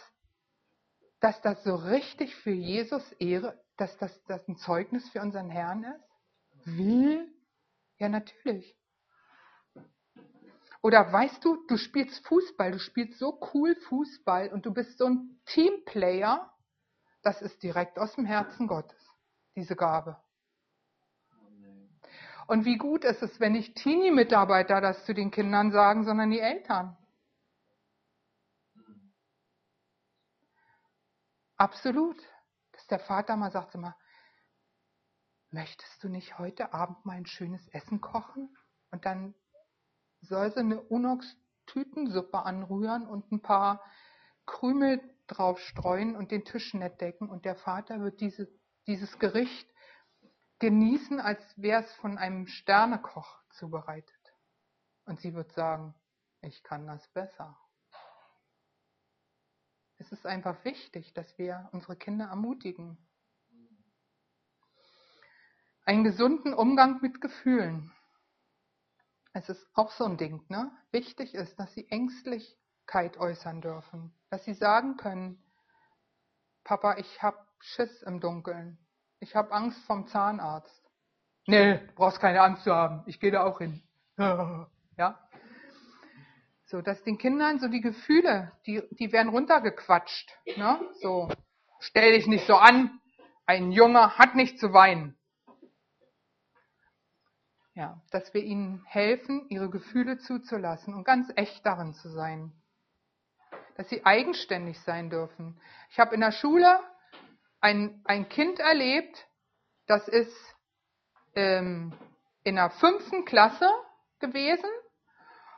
dass das so richtig für Jesus Ehre, dass das, das ein Zeugnis für unseren Herrn ist? Wie? Ja, natürlich. Oder weißt du, du spielst Fußball, du spielst so cool Fußball und du bist so ein Teamplayer, das ist direkt aus dem Herzen Gottes, diese Gabe. Und wie gut ist es, wenn nicht Teenie-Mitarbeiter das zu den Kindern sagen, sondern die Eltern. Absolut. Dass der Vater mal sagt immer, möchtest du nicht heute Abend mal ein schönes Essen kochen? Und dann soll sie eine Unox-Tütensuppe anrühren und ein paar Krümel drauf streuen und den Tisch nett decken. Und der Vater wird diese, dieses Gericht genießen, als wäre es von einem Sternekoch zubereitet. Und sie wird sagen, ich kann das besser. Es ist einfach wichtig, dass wir unsere Kinder ermutigen. Einen gesunden Umgang mit Gefühlen. Es ist auch so ein Ding, ne? Wichtig ist, dass sie Ängstlichkeit äußern dürfen, dass sie sagen können, Papa, ich hab Schiss im Dunkeln. Ich habe Angst vom Zahnarzt. Nee, brauchst keine Angst zu haben. Ich gehe da auch hin. [LAUGHS] ja? So, dass den Kindern so die Gefühle, die, die werden runtergequatscht. Ne? So, stell dich nicht so an. Ein Junge hat nicht zu weinen. Ja, dass wir ihnen helfen, ihre Gefühle zuzulassen und ganz echt darin zu sein. Dass sie eigenständig sein dürfen. Ich habe in der Schule ein, ein Kind erlebt, das ist ähm, in der fünften Klasse gewesen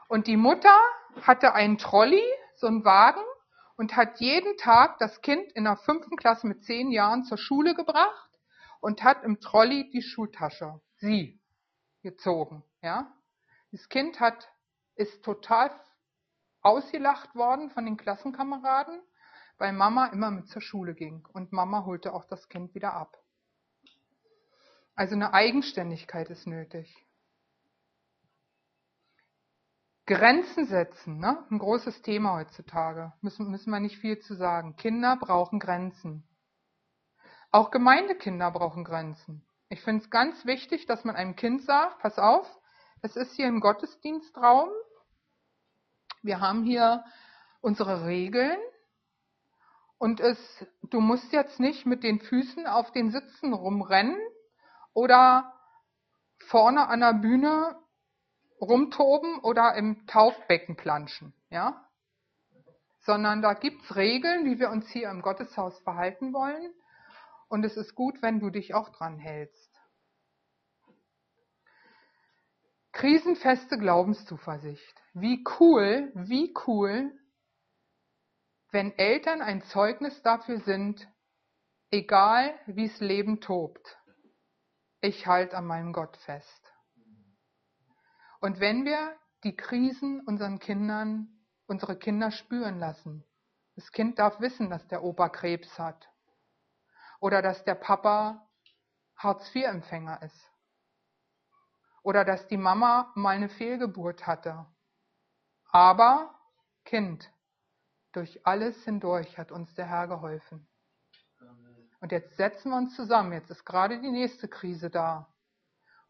und die Mutter hatte einen Trolley, so einen Wagen und hat jeden Tag das Kind in der fünften Klasse mit zehn Jahren zur Schule gebracht und hat im Trolley die Schultasche, sie, gezogen. Ja? Das Kind hat, ist total ausgelacht worden von den Klassenkameraden weil Mama immer mit zur Schule ging und Mama holte auch das Kind wieder ab. Also eine Eigenständigkeit ist nötig. Grenzen setzen, ne? ein großes Thema heutzutage, müssen, müssen wir nicht viel zu sagen. Kinder brauchen Grenzen. Auch Gemeindekinder brauchen Grenzen. Ich finde es ganz wichtig, dass man einem Kind sagt, pass auf, es ist hier im Gottesdienstraum, wir haben hier unsere Regeln, und es, du musst jetzt nicht mit den Füßen auf den Sitzen rumrennen oder vorne an der Bühne rumtoben oder im Taufbecken planschen, ja? Sondern da gibt's Regeln, wie wir uns hier im Gotteshaus verhalten wollen. Und es ist gut, wenn du dich auch dran hältst. Krisenfeste Glaubenszuversicht. Wie cool, wie cool, wenn Eltern ein Zeugnis dafür sind, egal wie's Leben tobt, ich halte an meinem Gott fest. Und wenn wir die Krisen unseren Kindern, unsere Kinder spüren lassen, das Kind darf wissen, dass der Opa Krebs hat oder dass der Papa Hartz-IV-Empfänger ist oder dass die Mama mal eine Fehlgeburt hatte. Aber Kind, durch alles hindurch hat uns der Herr geholfen. Und jetzt setzen wir uns zusammen. Jetzt ist gerade die nächste Krise da.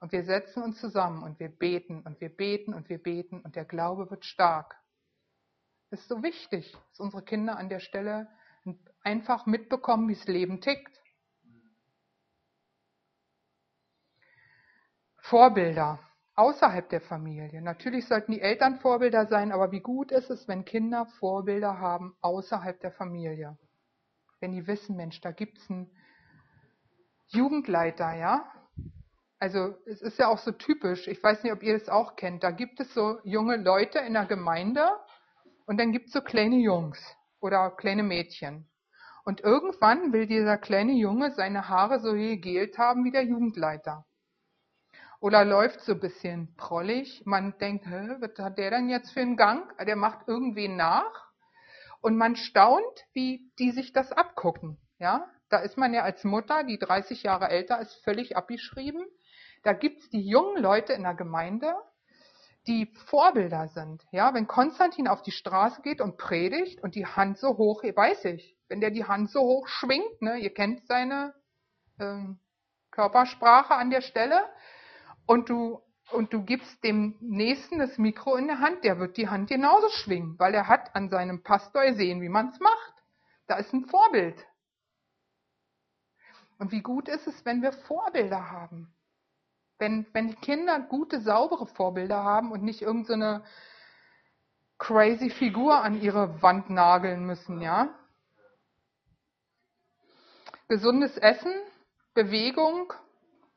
Und wir setzen uns zusammen und wir beten und wir beten und wir beten und der Glaube wird stark. Das ist so wichtig, dass unsere Kinder an der Stelle einfach mitbekommen, wie das Leben tickt. Vorbilder außerhalb der Familie. Natürlich sollten die Eltern Vorbilder sein, aber wie gut ist es, wenn Kinder Vorbilder haben außerhalb der Familie. Wenn die wissen, Mensch, da gibt es einen Jugendleiter, ja. Also es ist ja auch so typisch, ich weiß nicht, ob ihr das auch kennt, da gibt es so junge Leute in der Gemeinde und dann gibt es so kleine Jungs oder kleine Mädchen. Und irgendwann will dieser kleine Junge seine Haare so gegelt haben wie der Jugendleiter oder läuft so ein bisschen prollig. Man denkt, Hä, was hat der denn jetzt für einen Gang? Der macht irgendwen nach. Und man staunt, wie die sich das abgucken. Ja, da ist man ja als Mutter, die 30 Jahre älter ist, völlig abgeschrieben. Da gibt's die jungen Leute in der Gemeinde, die Vorbilder sind. Ja, wenn Konstantin auf die Straße geht und predigt und die Hand so hoch, weiß ich, wenn der die Hand so hoch schwingt, ne, ihr kennt seine ähm, Körpersprache an der Stelle, und du, und du gibst dem Nächsten das Mikro in der Hand, der wird die Hand genauso schwingen, weil er hat an seinem Pastor gesehen, wie man es macht. Da ist ein Vorbild. Und wie gut ist es, wenn wir Vorbilder haben? Wenn, wenn die Kinder gute, saubere Vorbilder haben und nicht irgendeine so crazy Figur an ihre Wand nageln müssen, ja? Gesundes Essen, Bewegung,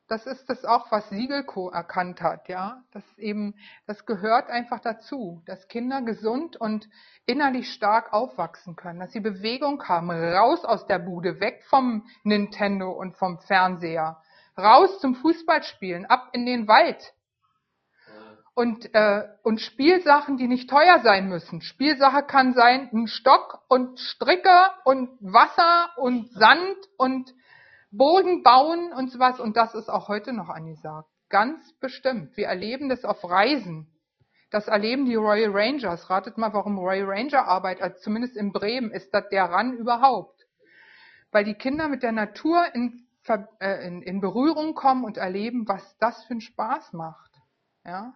das ist das auch, was Siegelco erkannt hat, ja. Das eben, das gehört einfach dazu, dass Kinder gesund und innerlich stark aufwachsen können, dass sie Bewegung haben, raus aus der Bude, weg vom Nintendo und vom Fernseher, raus zum Fußballspielen, ab in den Wald. Und, äh, und Spielsachen, die nicht teuer sein müssen. Spielsache kann sein ein Stock und Stricke und Wasser und Sand und Boden bauen und sowas. Und das ist auch heute noch angesagt. Ganz bestimmt. Wir erleben das auf Reisen. Das erleben die Royal Rangers. Ratet mal, warum Royal Ranger Arbeit, also zumindest in Bremen, ist das der Ran überhaupt. Weil die Kinder mit der Natur in, in, in Berührung kommen und erleben, was das für einen Spaß macht. Ja?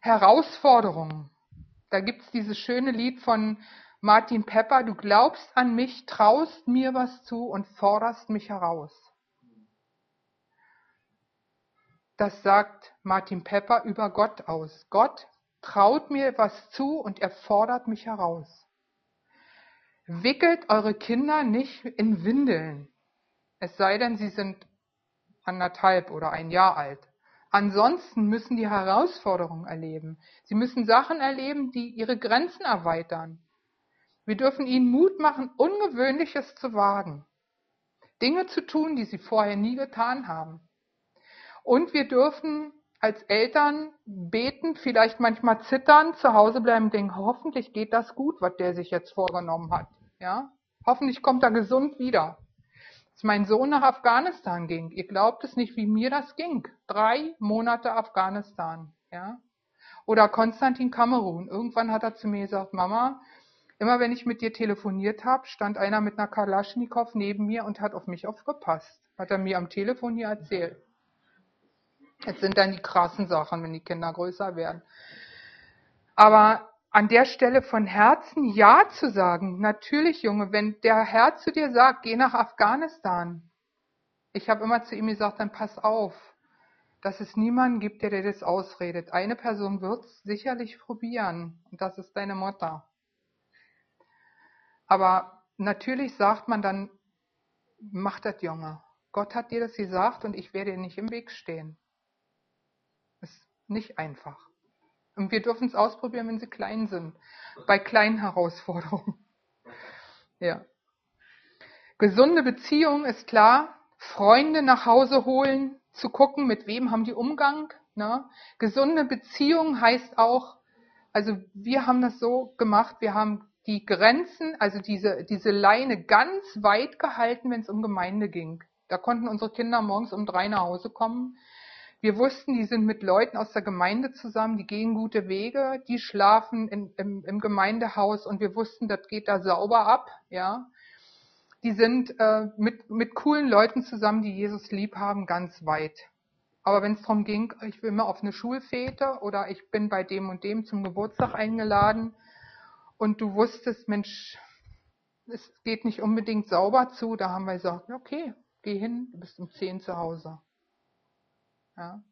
Herausforderungen. Da gibt's dieses schöne Lied von Martin Pepper, du glaubst an mich, traust mir was zu und forderst mich heraus. Das sagt Martin Pepper über Gott aus. Gott traut mir was zu und er fordert mich heraus. Wickelt eure Kinder nicht in Windeln, es sei denn, sie sind anderthalb oder ein Jahr alt. Ansonsten müssen die Herausforderungen erleben. Sie müssen Sachen erleben, die ihre Grenzen erweitern. Wir dürfen ihnen Mut machen, Ungewöhnliches zu wagen. Dinge zu tun, die sie vorher nie getan haben. Und wir dürfen als Eltern beten, vielleicht manchmal zittern, zu Hause bleiben, denken, hoffentlich geht das gut, was der sich jetzt vorgenommen hat. Ja? Hoffentlich kommt er gesund wieder. Als mein Sohn nach Afghanistan ging, ihr glaubt es nicht, wie mir das ging. Drei Monate Afghanistan. Ja? Oder Konstantin Kamerun. Irgendwann hat er zu mir gesagt, Mama, Immer wenn ich mit dir telefoniert habe, stand einer mit einer Kalaschnikow neben mir und hat auf mich aufgepasst. Hat er mir am Telefon hier erzählt. Jetzt sind dann die krassen Sachen, wenn die Kinder größer werden. Aber an der Stelle von Herzen Ja zu sagen, natürlich Junge, wenn der Herr zu dir sagt, geh nach Afghanistan. Ich habe immer zu ihm gesagt, dann pass auf, dass es niemanden gibt, der dir das ausredet. Eine Person wird es sicherlich probieren und das ist deine Mutter. Aber natürlich sagt man dann, mach das, Junge. Gott hat dir das gesagt und ich werde dir nicht im Weg stehen. Nicht einfach. Und wir dürfen es ausprobieren, wenn sie klein sind. Bei kleinen Herausforderungen. [LAUGHS] Ja. Gesunde Beziehung ist klar. Freunde nach Hause holen, zu gucken, mit wem haben die Umgang. Ne? Gesunde Beziehung heißt auch, also wir haben das so gemacht, wir haben die Grenzen, also diese, diese Leine ganz weit gehalten, wenn es um Gemeinde ging. Da konnten unsere Kinder morgens um drei nach Hause kommen. Wir wussten, die sind mit Leuten aus der Gemeinde zusammen, die gehen gute Wege, die schlafen in, im, im Gemeindehaus und wir wussten, das geht da sauber ab, ja. Die sind äh, mit, mit coolen Leuten zusammen, die Jesus lieb haben, ganz weit. Aber wenn es darum ging, ich will mal auf eine Schulfete oder ich bin bei dem und dem zum Geburtstag eingeladen, und du wusstest, Mensch, es geht nicht unbedingt sauber zu, da haben wir gesagt, okay, geh hin, du bist um 10 zu Hause. Ja.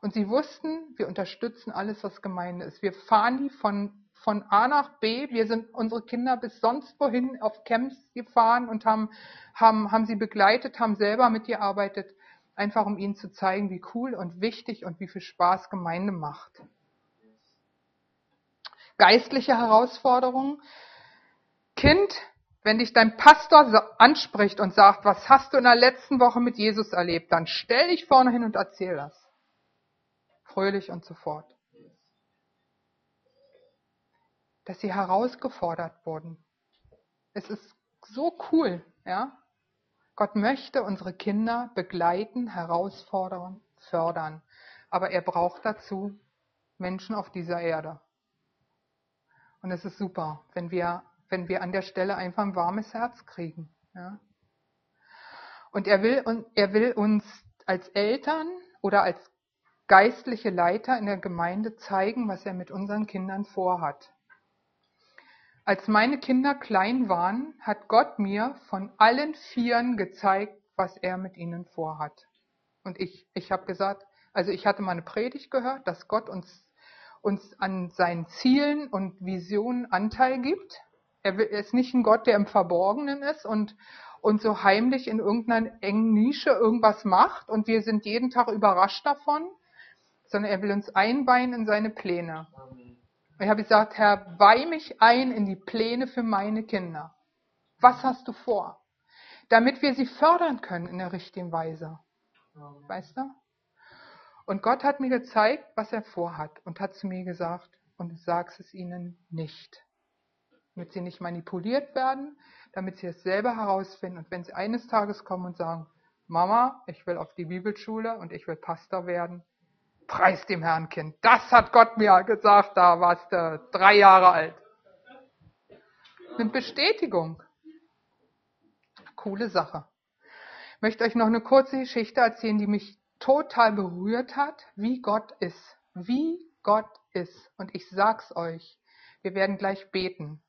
Und sie wussten, wir unterstützen alles, was Gemeinde ist. Wir fahren die von, von A nach B. Wir sind unsere Kinder bis sonst wohin auf Camps gefahren und haben, haben, haben sie begleitet, haben selber mitgearbeitet, einfach um ihnen zu zeigen, wie cool und wichtig und wie viel Spaß Gemeinde macht geistliche Herausforderungen. Kind, wenn dich dein Pastor anspricht und sagt, was hast du in der letzten Woche mit Jesus erlebt, dann stell dich vorne hin und erzähl das. Fröhlich und so fort. Dass sie herausgefordert wurden. Es ist so cool, ja. Gott möchte unsere Kinder begleiten, herausfordern, fördern. Aber er braucht dazu Menschen auf dieser Erde. Und es ist super, wenn wir, wenn wir an der Stelle einfach ein warmes Herz kriegen. Ja. Und er will, er will uns als Eltern oder als geistliche Leiter in der Gemeinde zeigen, was er mit unseren Kindern vorhat. Als meine Kinder klein waren, hat Gott mir von allen Vieren gezeigt, was er mit ihnen vorhat. Und ich, ich habe gesagt, also ich hatte mal eine Predigt gehört, dass Gott uns uns an seinen Zielen und Visionen Anteil gibt. Er ist nicht ein Gott, der im Verborgenen ist und, und so heimlich in irgendeiner engen Nische irgendwas macht und wir sind jeden Tag überrascht davon, sondern er will uns einweihen in seine Pläne. Ich habe gesagt, Herr, weih mich ein in die Pläne für meine Kinder. Was hast du vor? Damit wir sie fördern können in der richtigen Weise. Weißt du? Und Gott hat mir gezeigt, was er vorhat und hat zu mir gesagt, und du sagst es ihnen nicht. Damit sie nicht manipuliert werden, damit sie es selber herausfinden. Und wenn sie eines Tages kommen und sagen, Mama, ich will auf die Bibelschule und ich will Pastor werden, preis dem Herrn Kind. Das hat Gott mir gesagt, da warst du drei Jahre alt. Eine Bestätigung. Coole Sache. Ich möchte euch noch eine kurze Geschichte erzählen, die mich total berührt hat, wie Gott ist. Wie Gott ist. Und ich sag's euch, wir werden gleich beten.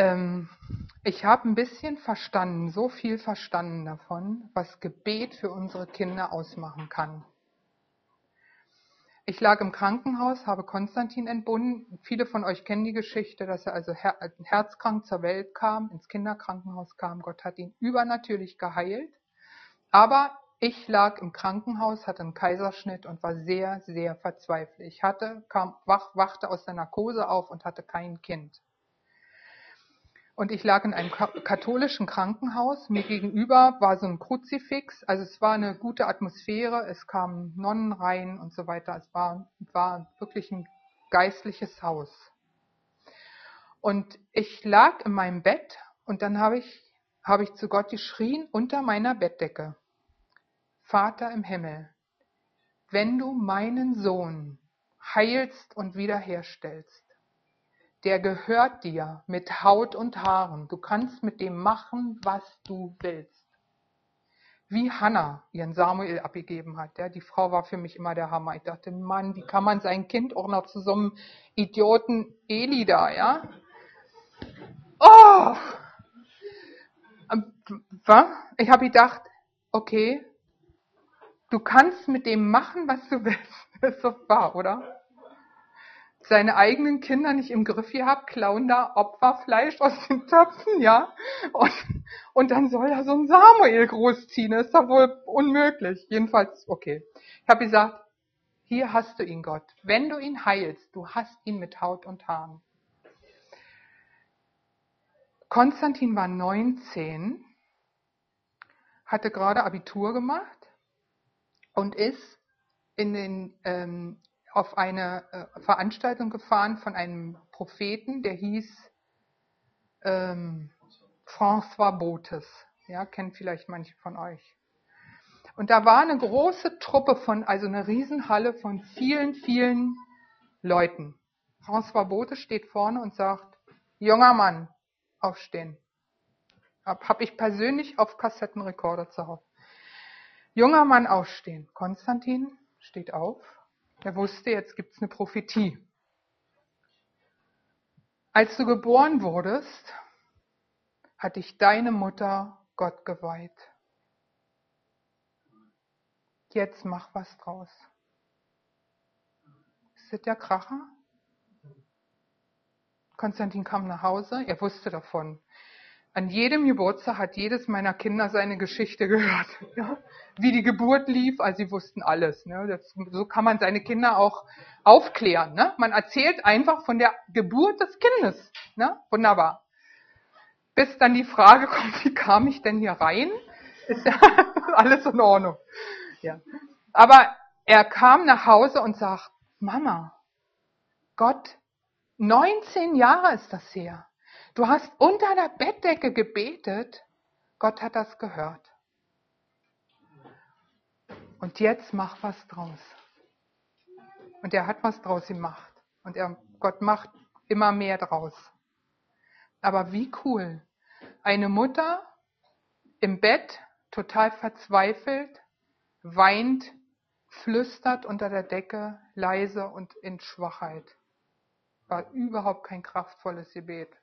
Ähm, ich habe ein bisschen verstanden, so viel verstanden davon, was Gebet für unsere Kinder ausmachen kann. Ich lag im Krankenhaus, habe Konstantin entbunden. Viele von euch kennen die Geschichte, dass er also her herzkrank zur Welt kam, ins Kinderkrankenhaus kam. Gott hat ihn übernatürlich geheilt. Aber ich lag im Krankenhaus, hatte einen Kaiserschnitt und war sehr, sehr verzweifelt. Ich hatte, kam, wach, wachte aus der Narkose auf und hatte kein Kind. Und ich lag in einem katholischen Krankenhaus. Mir gegenüber war so ein Kruzifix. Also es war eine gute Atmosphäre. Es kamen Nonnen rein und so weiter. Es war, war wirklich ein geistliches Haus. Und ich lag in meinem Bett und dann habe ich, habe ich zu Gott geschrien unter meiner Bettdecke. Vater im Himmel, wenn du meinen Sohn heilst und wiederherstellst, der gehört dir mit Haut und Haaren. Du kannst mit dem machen, was du willst. Wie Hannah ihren Samuel abgegeben hat. Ja, die Frau war für mich immer der Hammer. Ich dachte, Mann, wie kann man sein Kind auch noch zu so einem Idioten Eli da, ja? Oh! Ähm, ich habe gedacht, okay, du kannst mit dem machen, was du willst. [LAUGHS] Das ist doch wahr, oder? Seine eigenen Kinder nicht im Griff gehabt, klauen da Opferfleisch aus den Töpfen, ja. Und, und dann soll er so ein Samuel großziehen. Das ist doch wohl unmöglich. Jedenfalls, okay. Ich habe gesagt, hier hast du ihn, Gott. Wenn du ihn heilst, du hast ihn mit Haut und Haaren. Konstantin war 19, hatte gerade Abitur gemacht und ist in den ähm, auf eine äh, Veranstaltung gefahren von einem Propheten, der hieß ähm, François Botes. Ja, kennt vielleicht manche von euch. Und da war eine große Truppe von, also eine Riesenhalle von vielen, vielen Leuten. François Botes steht vorne und sagt, junger Mann, aufstehen. Hab, hab ich persönlich auf Kassettenrekorder zu Hause. Junger Mann aufstehen. Konstantin steht auf, er wusste, jetzt gibt es eine Prophetie. Als du geboren wurdest, hat dich deine Mutter Gott geweiht. Jetzt mach was draus. Ist das der Kracher? Konstantin kam nach Hause, er wusste davon. An jedem Geburtstag hat jedes meiner Kinder seine Geschichte gehört. [LAUGHS] Ja? Wie die Geburt lief, also sie wussten alles. Ne? Das, so kann man seine Kinder auch aufklären. Ne? Man erzählt einfach von der Geburt des Kindes. Ne? Wunderbar. Bis dann die Frage kommt, wie kam ich denn hier rein? Ist ja [LAUGHS] alles in Ordnung. Ja. Aber er kam nach Hause und sagt, Mama, Gott, 19 Jahre ist das her. Du hast unter der Bettdecke gebetet. Gott hat das gehört. Und jetzt mach was draus. Und er hat was draus gemacht. Und er, Gott macht immer mehr draus. Aber wie cool. Eine Mutter im Bett, total verzweifelt, weint, flüstert unter der Decke, leise und in Schwachheit. War überhaupt kein kraftvolles Gebet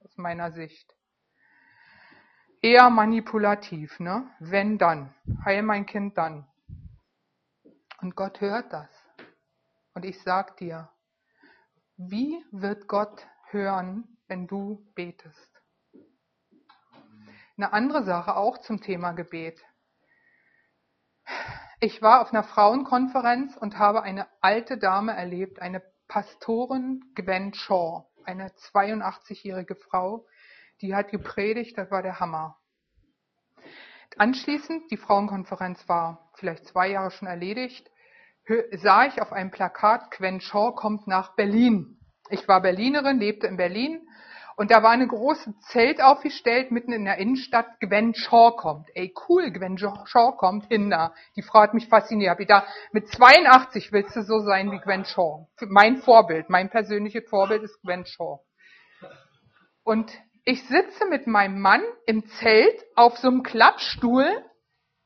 aus meiner Sicht. Eher manipulativ, ne? Wenn dann. Heil mein Kind dann. Und Gott hört das. Und ich sag dir, wie wird Gott hören, wenn du betest. Eine andere Sache auch zum Thema Gebet. Ich war auf einer Frauenkonferenz und habe eine alte Dame erlebt, eine Pastorin Gwen Shaw, eine 82-jährige Frau, die hat gepredigt, das war der Hammer. Anschließend, die Frauenkonferenz war vielleicht zwei Jahre schon erledigt, sah ich auf einem Plakat, Gwen Shaw kommt nach Berlin. Ich war Berlinerin, lebte in Berlin und da war eine große Zelt aufgestellt mitten in der Innenstadt. Gwen Shaw kommt. Ey, cool, Gwen Shaw kommt hin da. Die Frau hat mich fasziniert. Hab ich da, mit 82 willst du so sein wie Gwen Shaw. Mein Vorbild, mein persönliches Vorbild ist Gwen Shaw. Und ich sitze mit meinem Mann im Zelt auf so einem Klappstuhl.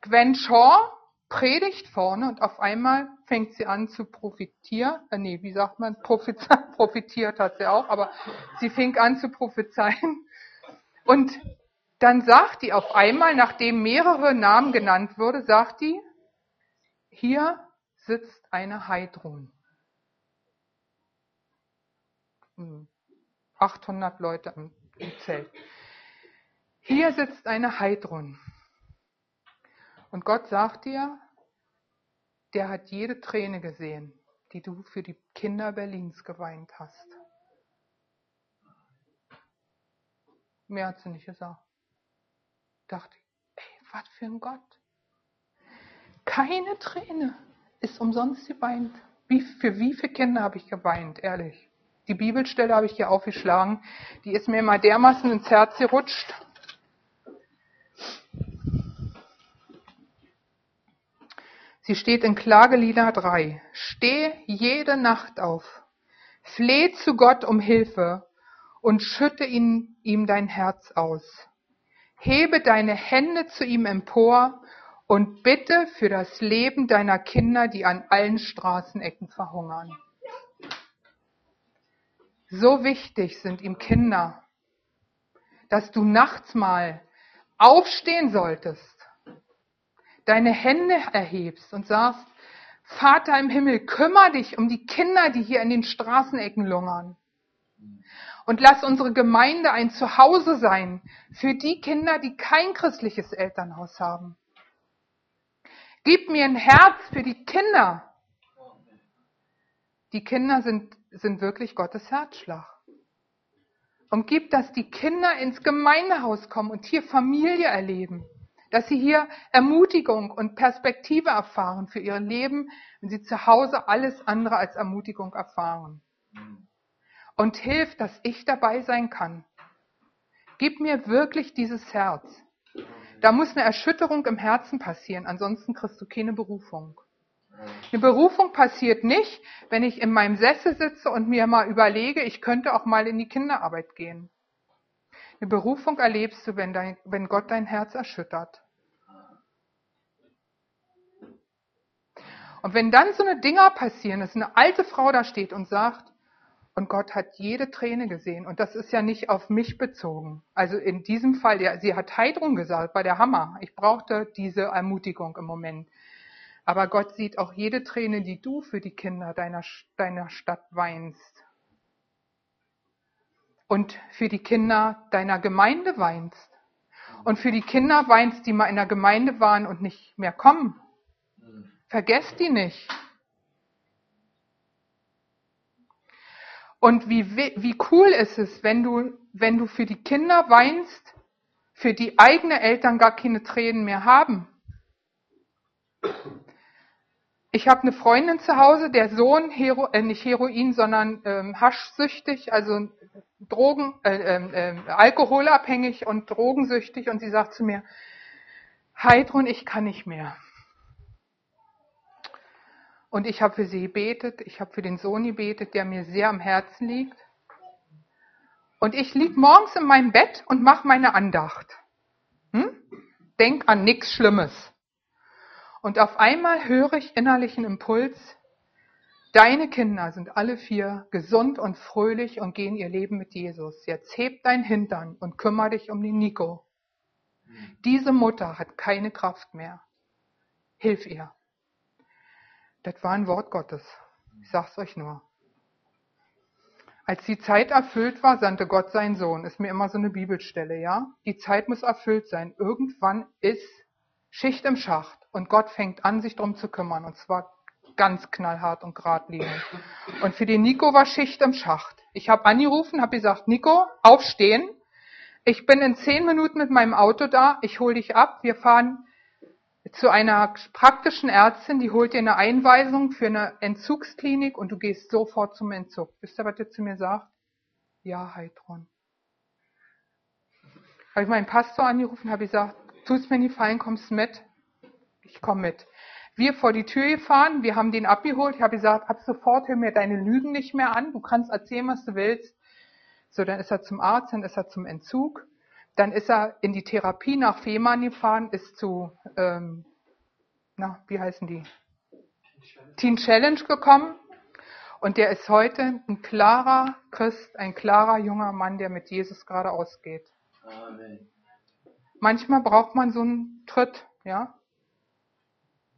Gwen Shaw predigt vorne und auf einmal fängt sie an zu profitieren. Äh, nee, wie sagt man? [LAUGHS] profitiert hat sie auch, aber sie fing an zu prophezeien. Und dann sagt die auf einmal, nachdem mehrere Namen genannt wurde, sagt die, hier sitzt eine Heidrun. 800 hm, Leute im im Zelt. Hier sitzt eine Heidrun. Und Gott sagt dir, der hat jede Träne gesehen, die du für die Kinder Berlins geweint hast. Mehr hat sie nicht gesagt. Dachte ich, ey, was für ein Gott. Keine Träne ist umsonst geweint. Wie, für wie viele Kinder habe ich geweint, ehrlich. Die Bibelstelle habe ich hier aufgeschlagen. Die ist mir mal dermaßen ins Herz gerutscht. Sie steht in Klagelieder 3. Steh jede Nacht auf, fleh zu Gott um Hilfe und schütte ihn, ihm dein Herz aus. Hebe deine Hände zu ihm empor und bitte für das Leben deiner Kinder, die an allen Straßenecken verhungern. So wichtig sind ihm Kinder, dass du nachts mal aufstehen solltest, deine Hände erhebst und sagst, Vater im Himmel, kümmere dich um die Kinder, die hier in den Straßenecken lungern. Und lass unsere Gemeinde ein Zuhause sein für die Kinder, die kein christliches Elternhaus haben. Gib mir ein Herz für die Kinder. Die Kinder sind sind wirklich Gottes Herzschlag. Und gib, dass die Kinder ins Gemeindehaus kommen und hier Familie erleben. Dass sie hier Ermutigung und Perspektive erfahren für ihr Leben, wenn sie zu Hause alles andere als Ermutigung erfahren. Und hilf, dass ich dabei sein kann. Gib mir wirklich dieses Herz. Da muss eine Erschütterung im Herzen passieren, ansonsten kriegst du keine Berufung. Eine Berufung passiert nicht, wenn ich in meinem Sessel sitze und mir mal überlege, ich könnte auch mal in die Kinderarbeit gehen. Eine Berufung erlebst du, wenn, dein, wenn Gott dein Herz erschüttert. Und wenn dann so eine Dinger passieren, dass eine alte Frau da steht und sagt, und Gott hat jede Träne gesehen. Und das ist ja nicht auf mich bezogen. Also in diesem Fall, ja, sie hat Heidrun gesagt, bei der Hammer. Ich brauchte diese Ermutigung im Moment. Aber Gott sieht auch jede Träne, die du für die Kinder deiner, deiner Stadt weinst. Und für die Kinder deiner Gemeinde weinst. Und für die Kinder weinst, die mal in der Gemeinde waren und nicht mehr kommen. Vergesst die nicht. Und wie, wie cool ist es, wenn du, wenn du für die Kinder weinst, für die eigene Eltern gar keine Tränen mehr haben. Ich habe eine Freundin zu Hause, der Sohn, Hero, äh, nicht Heroin, sondern ähm, Haschsüchtig, also Drogen, äh, äh, alkoholabhängig und drogensüchtig. Und sie sagt zu mir, Heidrun, ich kann nicht mehr. Und ich habe für sie gebetet, ich habe für den Sohn gebetet, der mir sehr am Herzen liegt. Und ich lieg morgens in meinem Bett und mache meine Andacht. Hm? Denk an nichts Schlimmes. Und auf einmal höre ich innerlichen Impuls, deine Kinder sind alle vier gesund und fröhlich und gehen ihr Leben mit Jesus. Jetzt heb dein Hintern und kümmere dich um den Nico. Diese Mutter hat keine Kraft mehr. Hilf ihr. Das war ein Wort Gottes. Ich sag's euch nur. Als die Zeit erfüllt war, sandte Gott seinen Sohn. Ist mir immer so eine Bibelstelle, ja? Die Zeit muss erfüllt sein. Irgendwann ist Schicht im Schacht und Gott fängt an, sich darum zu kümmern. Und zwar ganz knallhart und geradlinig. Und für den Nico war Schicht im Schacht. Ich habe angerufen, habe gesagt, Nico, aufstehen. Ich bin in zehn Minuten mit meinem Auto da. Ich hole dich ab. Wir fahren zu einer praktischen Ärztin, die holt dir eine Einweisung für eine Entzugsklinik und du gehst sofort zum Entzug. Wisst ihr, was der zu mir sagt? Ja, Heidron. Habe ich meinen Pastor angerufen, habe gesagt, tut's mir nicht fallen, kommst mit? Ich komme mit. Wir vor die Tür gefahren, wir haben den abgeholt, ich habe gesagt, ab sofort hör mir deine Lügen nicht mehr an, du kannst erzählen, was du willst. So, dann ist er zum Arzt, dann ist er zum Entzug. Dann ist er in die Therapie nach Fehmarn gefahren, ist zu, ähm, na, wie heißen die? Teen Challenge gekommen. Und der ist heute ein klarer Christ, ein klarer junger Mann, der mit Jesus gerade ausgeht. Amen. Manchmal braucht man so einen Tritt, ja?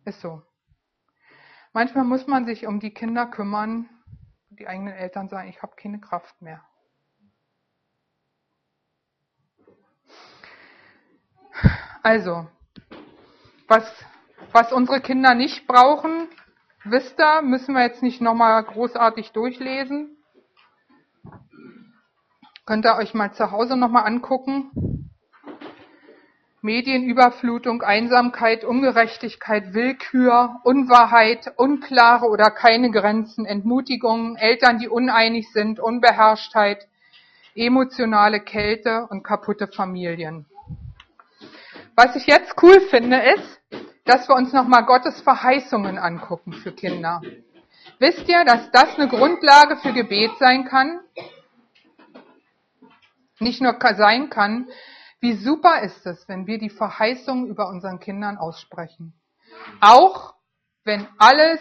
Ist so. Manchmal muss man sich um die Kinder kümmern. Die eigenen Eltern sagen, ich habe keine Kraft mehr. Also, was, was unsere Kinder nicht brauchen, wisst ihr, müssen wir jetzt nicht nochmal großartig durchlesen. Könnt ihr euch mal zu Hause nochmal angucken. Medienüberflutung, Einsamkeit, Ungerechtigkeit, Willkür, Unwahrheit, unklare oder keine Grenzen, Entmutigungen, Eltern, die uneinig sind, Unbeherrschtheit, emotionale Kälte und kaputte Familien. Was ich jetzt cool finde, ist, dass wir uns nochmal Gottes Verheißungen angucken für Kinder. Wisst ihr, dass das eine Grundlage für Gebet sein kann? Nicht nur sein kann, wie super ist es, wenn wir die Verheißungen über unseren Kindern aussprechen. Auch wenn alles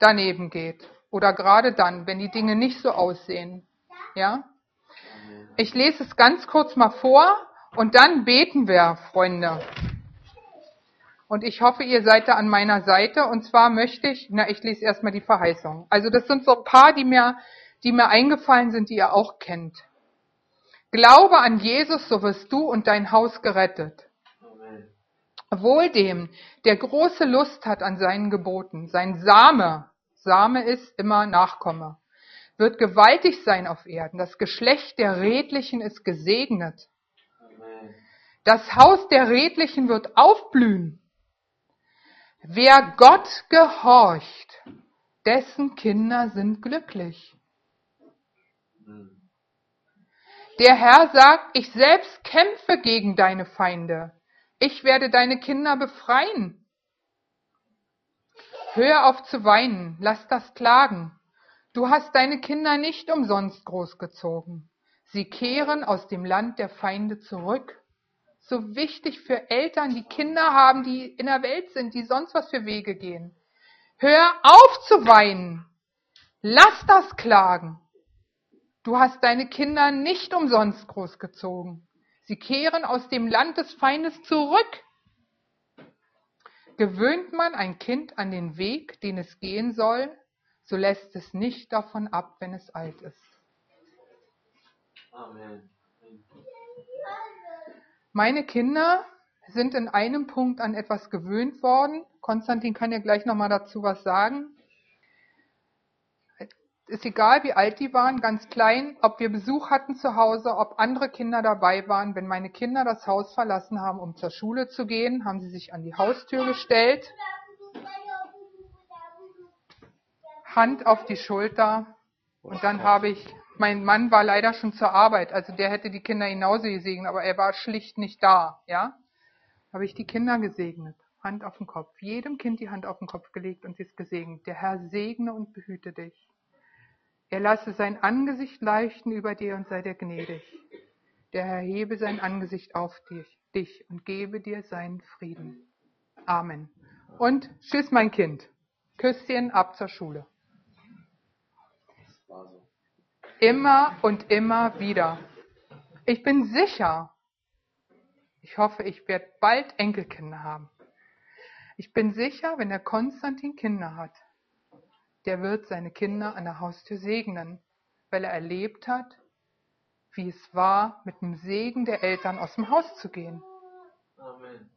daneben geht oder gerade dann, wenn die Dinge nicht so aussehen. Ja? Ich lese es ganz kurz mal vor und dann beten wir, Freunde. Und ich hoffe, ihr seid da an meiner Seite. Und zwar möchte ich, na, ich lese erstmal die Verheißung. Also das sind so ein paar, die mir, die mir eingefallen sind, die ihr auch kennt. Glaube an Jesus, so wirst du und dein Haus gerettet. Wohl dem, der große Lust hat an seinen Geboten. Sein Same, Same ist immer Nachkomme, wird gewaltig sein auf Erden. Das Geschlecht der Redlichen ist gesegnet. Das Haus der Redlichen wird aufblühen. Wer Gott gehorcht, dessen Kinder sind glücklich. Der Herr sagt, ich selbst kämpfe gegen deine Feinde. Ich werde deine Kinder befreien. Hör auf zu weinen, lass das klagen. Du hast deine Kinder nicht umsonst großgezogen. Sie kehren aus dem Land der Feinde zurück so wichtig für Eltern, die Kinder haben, die in der Welt sind, die sonst was für Wege gehen. Hör auf zu weinen. Lass das klagen. Du hast deine Kinder nicht umsonst großgezogen. Sie kehren aus dem Land des Feindes zurück. Gewöhnt man ein Kind an den Weg, den es gehen soll, so lässt es nicht davon ab, wenn es alt ist. Amen. Meine Kinder sind in einem Punkt an etwas gewöhnt worden. Konstantin kann ja gleich nochmal dazu was sagen. Ist egal, wie alt die waren, ganz klein, ob wir Besuch hatten zu Hause, ob andere Kinder dabei waren. Wenn meine Kinder das Haus verlassen haben, um zur Schule zu gehen, haben sie sich an die Haustür gestellt, Hand auf die Schulter und dann habe ich mein Mann war leider schon zur Arbeit, also der hätte die Kinder genauso gesegnet, aber er war schlicht nicht da, ja. Habe ich die Kinder gesegnet, Hand auf den Kopf, jedem Kind die Hand auf den Kopf gelegt und sie ist gesegnet. Der Herr segne und behüte dich. Er lasse sein Angesicht leuchten über dir und sei dir gnädig. Der Herr hebe sein Angesicht auf dich, dich und gebe dir seinen Frieden. Amen. Und tschüss, mein Kind. Küsschen ab zur Schule. Immer und immer wieder. Ich bin sicher, ich hoffe, ich werde bald Enkelkinder haben. Ich bin sicher, wenn der Konstantin Kinder hat, der wird seine Kinder an der Haustür segnen, weil er erlebt hat, wie es war, mit dem Segen der Eltern aus dem Haus zu gehen. Amen.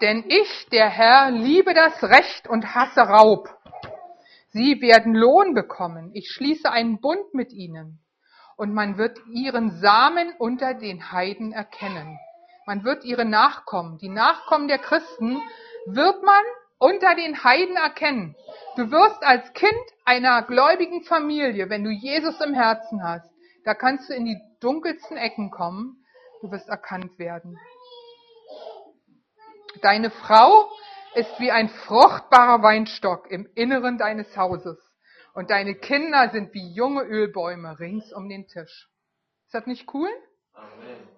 Denn ich, der Herr, liebe das Recht und hasse Raub. Sie werden Lohn bekommen. Ich schließe einen Bund mit ihnen. Und man wird ihren Samen unter den Heiden erkennen. Man wird ihre Nachkommen, die Nachkommen der Christen, wird man unter den Heiden erkennen. Du wirst als Kind einer gläubigen Familie, wenn du Jesus im Herzen hast, da kannst du in die dunkelsten Ecken kommen, du wirst erkannt werden. Deine Frau ist wie ein fruchtbarer Weinstock im Inneren deines Hauses und deine Kinder sind wie junge Ölbäume rings um den Tisch. Ist das nicht cool? Amen.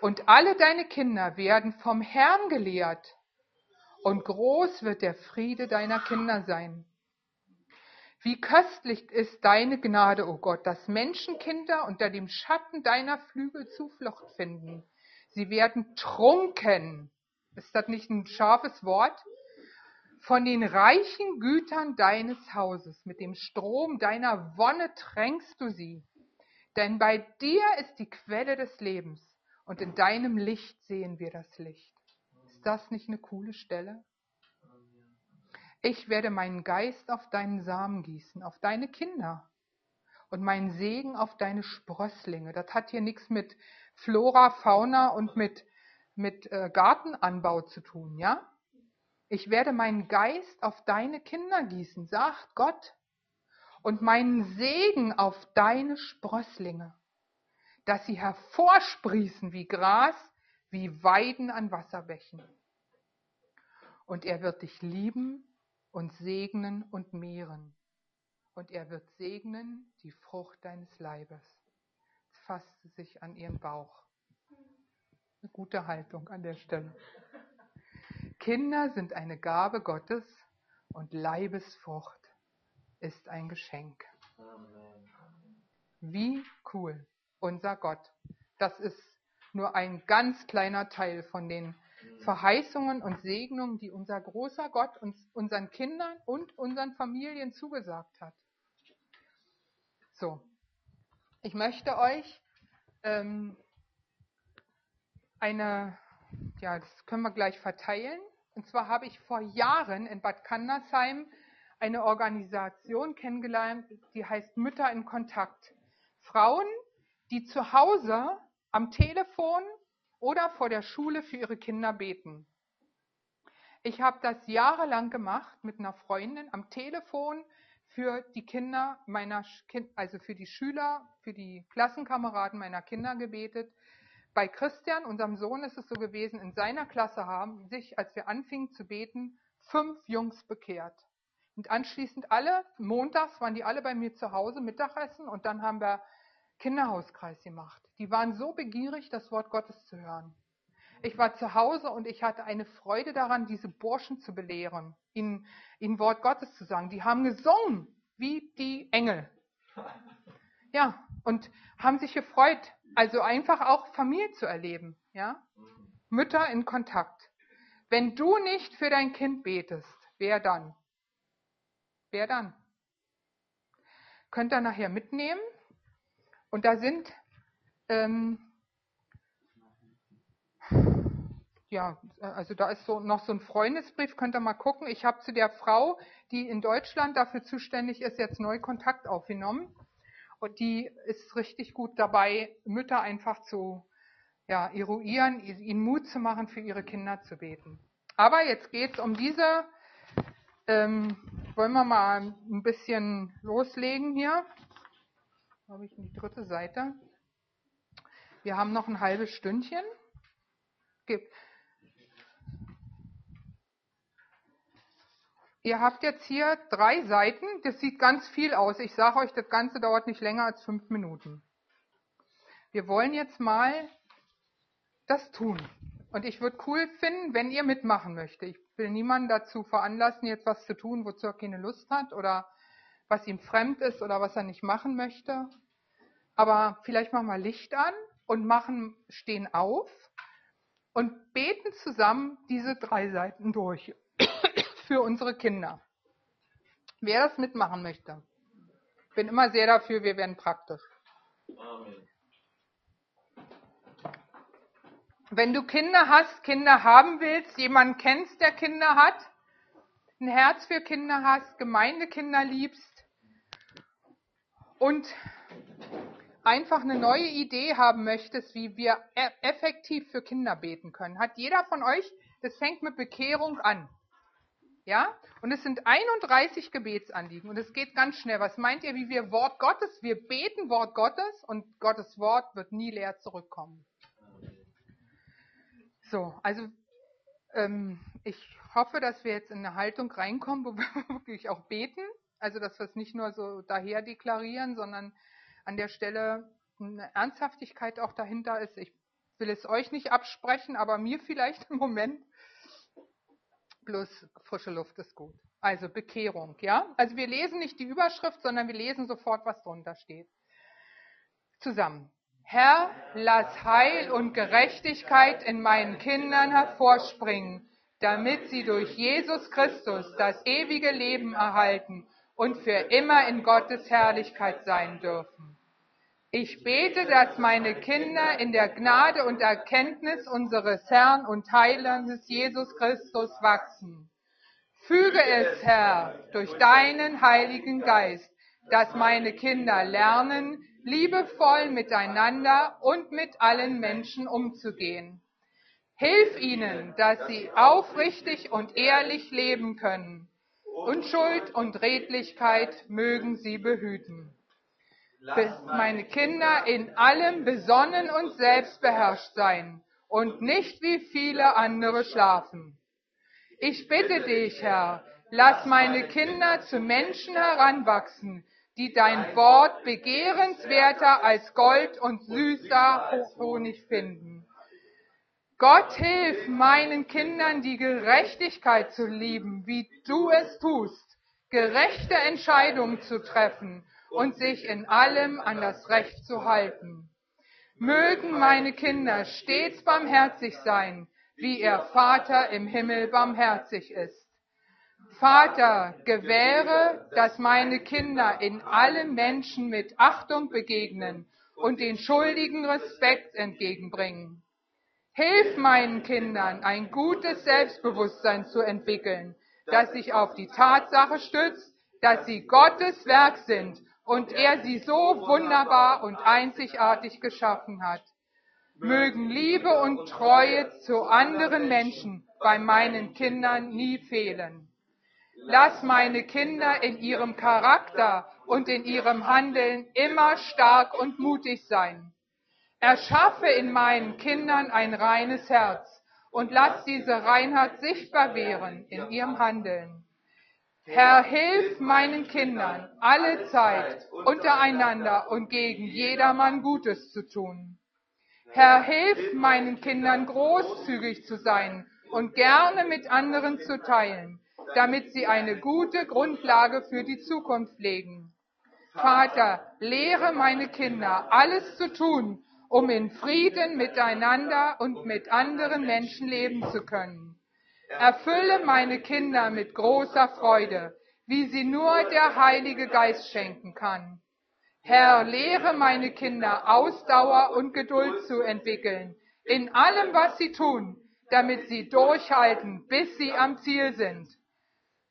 Und alle deine Kinder werden vom Herrn gelehrt und groß wird der Friede deiner Kinder sein. Wie köstlich ist deine Gnade, o oh Gott, dass Menschenkinder unter dem Schatten deiner Flügel Zuflucht finden. Sie werden trunken ist das nicht ein scharfes Wort? Von den reichen Gütern deines Hauses, mit dem Strom deiner Wonne tränkst du sie. Denn bei dir ist die Quelle des Lebens und in deinem Licht sehen wir das Licht. Ist das nicht eine coole Stelle? Ich werde meinen Geist auf deinen Samen gießen, auf deine Kinder und meinen Segen auf deine Sprösslinge. Das hat hier nichts mit Flora, Fauna und mit mit äh, Gartenanbau zu tun, ja? Ich werde meinen Geist auf deine Kinder gießen, sagt Gott, und meinen Segen auf deine Sprösslinge, dass sie hervorsprießen wie Gras, wie Weiden an Wasserbächen. Und er wird dich lieben und segnen und mehren. Und er wird segnen die Frucht deines Leibes. Jetzt fasst sie sich an ihren Bauch. Eine gute Haltung an der Stelle. Kinder sind eine Gabe Gottes und Leibesfrucht ist ein Geschenk. Wie cool, unser Gott. Das ist nur ein ganz kleiner Teil von den Verheißungen und Segnungen, die unser großer Gott uns, unseren Kindern und unseren Familien zugesagt hat. So, ich möchte euch ähm, eine, ja, das können wir gleich verteilen. Und zwar habe ich vor Jahren in Bad Kandersheim eine Organisation kennengelernt, die heißt Mütter in Kontakt. Frauen, die zu Hause am Telefon oder vor der Schule für ihre Kinder beten. Ich habe das jahrelang gemacht mit einer Freundin am Telefon für die Kinder meiner, also für die Schüler, für die Klassenkameraden meiner Kinder gebetet bei Christian, unserem Sohn, ist es so gewesen, in seiner Klasse haben sich, als wir anfingen zu beten, fünf Jungs bekehrt. Und anschließend alle, montags waren die alle bei mir zu Hause Mittagessen und dann haben wir Kinderhauskreis gemacht. Die waren so begierig, das Wort Gottes zu hören. Ich war zu Hause und ich hatte eine Freude daran, diese Burschen zu belehren, ihnen, ihnen Wort Gottes zu sagen. Die haben gesungen wie die Engel. Ja, und haben sich gefreut, also einfach auch Familie zu erleben, ja? Mütter in Kontakt. Wenn du nicht für dein Kind betest, wer dann? Wer dann? Könnt ihr nachher mitnehmen. Und da sind, ähm, ja, also da ist so noch so ein Freundesbrief, könnt ihr mal gucken. Ich habe zu der Frau, die in Deutschland dafür zuständig ist, jetzt neu Kontakt aufgenommen. Und die ist richtig gut dabei, Mütter einfach zu ja, eruieren, ihnen Mut zu machen, für ihre Kinder zu beten. Aber jetzt geht es um diese, ähm, wollen wir mal ein bisschen loslegen hier. Habe ich die dritte Seite. Wir haben noch ein halbes Stündchen. Ihr habt jetzt hier drei Seiten, das sieht ganz viel aus. Ich sage euch, das Ganze dauert nicht länger als fünf Minuten. Wir wollen jetzt mal das tun. Und ich würde cool finden, wenn ihr mitmachen möchtet. Ich will niemanden dazu veranlassen, jetzt was zu tun, wozu er keine Lust hat oder was ihm fremd ist oder was er nicht machen möchte. Aber vielleicht machen wir Licht an und machen, stehen auf und beten zusammen diese drei Seiten durch [COUGHS] für unsere Kinder. Wer das mitmachen möchte. Bin immer sehr dafür, wir werden praktisch. Amen. Wenn du Kinder hast, Kinder haben willst, jemanden kennst, der Kinder hat, ein Herz für Kinder hast, Gemeindekinder liebst und einfach eine neue Idee haben möchtest, wie wir e- effektiv für Kinder beten können, hat jeder von euch, das fängt mit Bekehrung an. Ja? Und es sind 31 Gebetsanliegen und es geht ganz schnell. Was meint ihr, wie wir Wort Gottes, wir beten Wort Gottes und Gottes Wort wird nie leer zurückkommen. So, also ähm, ich hoffe, dass wir jetzt in eine Haltung reinkommen, wo wir [LAUGHS] wirklich auch beten. Also, dass wir es nicht nur so daher deklarieren, sondern an der Stelle eine Ernsthaftigkeit auch dahinter ist. Ich will es euch nicht absprechen, aber mir vielleicht im Moment. Bloß frische Luft ist gut. Also Bekehrung, ja? Also wir lesen nicht die Überschrift, sondern wir lesen sofort, was drunter steht. Zusammen. Herr, lass Heil und Gerechtigkeit in meinen Kindern hervorspringen, damit sie durch Jesus Christus das ewige Leben erhalten und für immer in Gottes Herrlichkeit sein dürfen. Ich bete, dass meine Kinder in der Gnade und Erkenntnis unseres Herrn und Heilandes Jesus Christus wachsen. Füge es, Herr, durch deinen Heiligen Geist, dass meine Kinder lernen, liebevoll miteinander und mit allen Menschen umzugehen. Hilf ihnen, dass sie aufrichtig und ehrlich leben können. Unschuld und Redlichkeit mögen sie behüten. Be meine Kinder in allem besonnen und selbstbeherrscht sein und nicht wie viele andere schlafen. Ich bitte dich, Herr, lass meine Kinder zu Menschen heranwachsen, die dein Wort begehrenswerter als Gold und süßer Honig finden. Gott hilf meinen Kindern, die Gerechtigkeit zu lieben, wie du es tust, gerechte Entscheidungen zu treffen und sich in allem an das Recht zu halten. Mögen meine Kinder stets barmherzig sein, wie ihr Vater im Himmel barmherzig ist. Vater, gewähre, dass meine Kinder in allen Menschen mit Achtung begegnen und den Schuldigen Respekt entgegenbringen. Hilf meinen Kindern, ein gutes Selbstbewusstsein zu entwickeln, das sich auf die Tatsache stützt, dass sie Gottes Werk sind und er sie so wunderbar und einzigartig geschaffen hat. Mögen Liebe und Treue zu anderen Menschen bei meinen Kindern nie fehlen. Lass meine Kinder in ihrem Charakter und in ihrem Handeln immer stark und mutig sein. Erschaffe in meinen Kindern ein reines Herz und lass diese Reinheit sichtbar werden in ihrem Handeln. Herr, hilf meinen Kindern alle Zeit untereinander und gegen jedermann Gutes zu tun. Herr, hilf meinen Kindern großzügig zu sein und gerne mit anderen zu teilen, damit sie eine gute Grundlage für die Zukunft legen. Vater, lehre meine Kinder, alles zu tun, um in Frieden miteinander und mit anderen Menschen leben zu können. Erfülle meine Kinder mit großer Freude, wie sie nur der Heilige Geist schenken kann. Herr, lehre meine Kinder Ausdauer und Geduld zu entwickeln, in allem, was sie tun, damit sie durchhalten, bis sie am Ziel sind.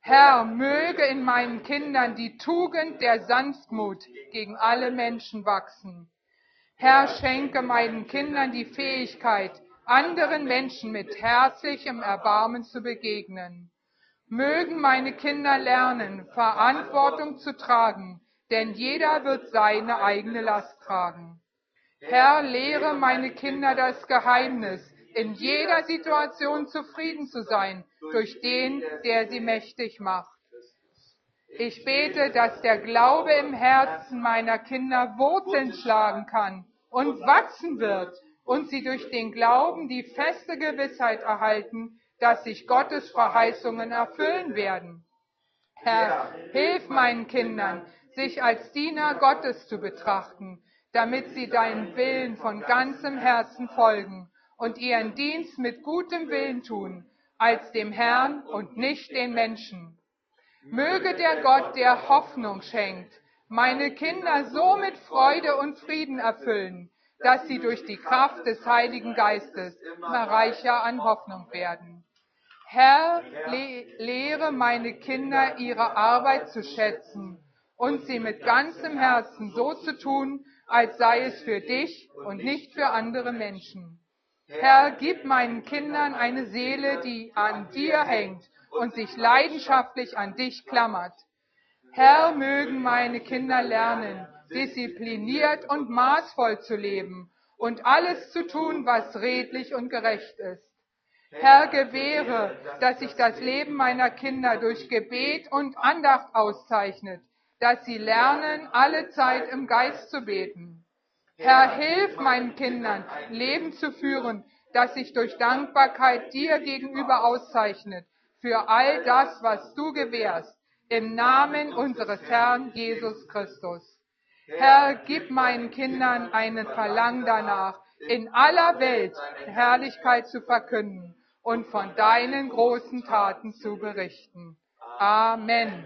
Herr, möge in meinen Kindern die Tugend der Sanftmut gegen alle Menschen wachsen. Herr, schenke meinen Kindern die Fähigkeit, anderen Menschen mit herzlichem Erbarmen zu begegnen. Mögen meine Kinder lernen, Verantwortung zu tragen, denn jeder wird seine eigene Last tragen. Herr, lehre meine Kinder das Geheimnis, in jeder Situation zufrieden zu sein durch den, der sie mächtig macht. Ich bete, dass der Glaube im Herzen meiner Kinder Wurzeln schlagen kann und wachsen wird und sie durch den Glauben die feste Gewissheit erhalten, dass sich Gottes Verheißungen erfüllen werden. Herr, hilf meinen Kindern, sich als Diener Gottes zu betrachten, damit sie deinen Willen von ganzem Herzen folgen und ihren Dienst mit gutem Willen tun, als dem Herrn und nicht den Menschen. Möge der Gott, der Hoffnung schenkt, meine Kinder so mit Freude und Frieden erfüllen, dass sie durch die Kraft des Heiligen Geistes immer reicher an Hoffnung werden. Herr, le lehre meine Kinder ihre Arbeit zu schätzen und sie mit ganzem Herzen so zu tun, als sei es für dich und nicht für andere Menschen. Herr, gib meinen Kindern eine Seele, die an dir hängt und sich leidenschaftlich an dich klammert. Herr, mögen meine Kinder lernen, diszipliniert und maßvoll zu leben und alles zu tun, was redlich und gerecht ist. Herr, gewähre, dass sich das Leben meiner Kinder durch Gebet und Andacht auszeichnet, dass sie lernen, alle Zeit im Geist zu beten. Herr, hilf meinen Kindern, Leben zu führen, das sich durch Dankbarkeit dir gegenüber auszeichnet, für all das, was du gewährst, im Namen unseres Herrn Jesus Christus. Herr, gib meinen Kindern einen Verlangen danach, in aller Welt Herrlichkeit zu verkünden und von deinen großen Taten zu berichten. Amen.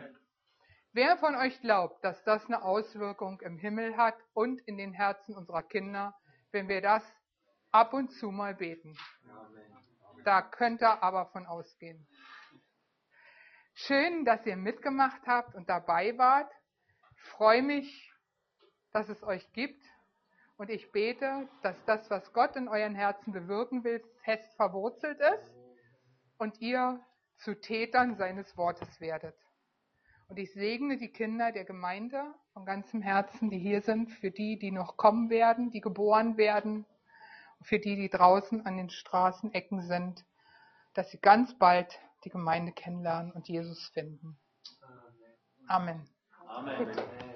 Wer von euch glaubt, dass das eine Auswirkung im Himmel hat und in den Herzen unserer Kinder, wenn wir das ab und zu mal beten? Da könnt ihr aber von ausgehen. Schön, dass ihr mitgemacht habt und dabei wart. Ich freue mich, dass es euch gibt. Und ich bete, dass das, was Gott in euren Herzen bewirken will, fest verwurzelt ist und ihr zu Tätern seines Wortes werdet. Und ich segne die Kinder der Gemeinde von ganzem Herzen, die hier sind, für die, die noch kommen werden, die geboren werden, für die, die draußen an den Straßenecken sind, dass sie ganz bald die Gemeinde kennenlernen und Jesus finden. Amen. Amen. Amen.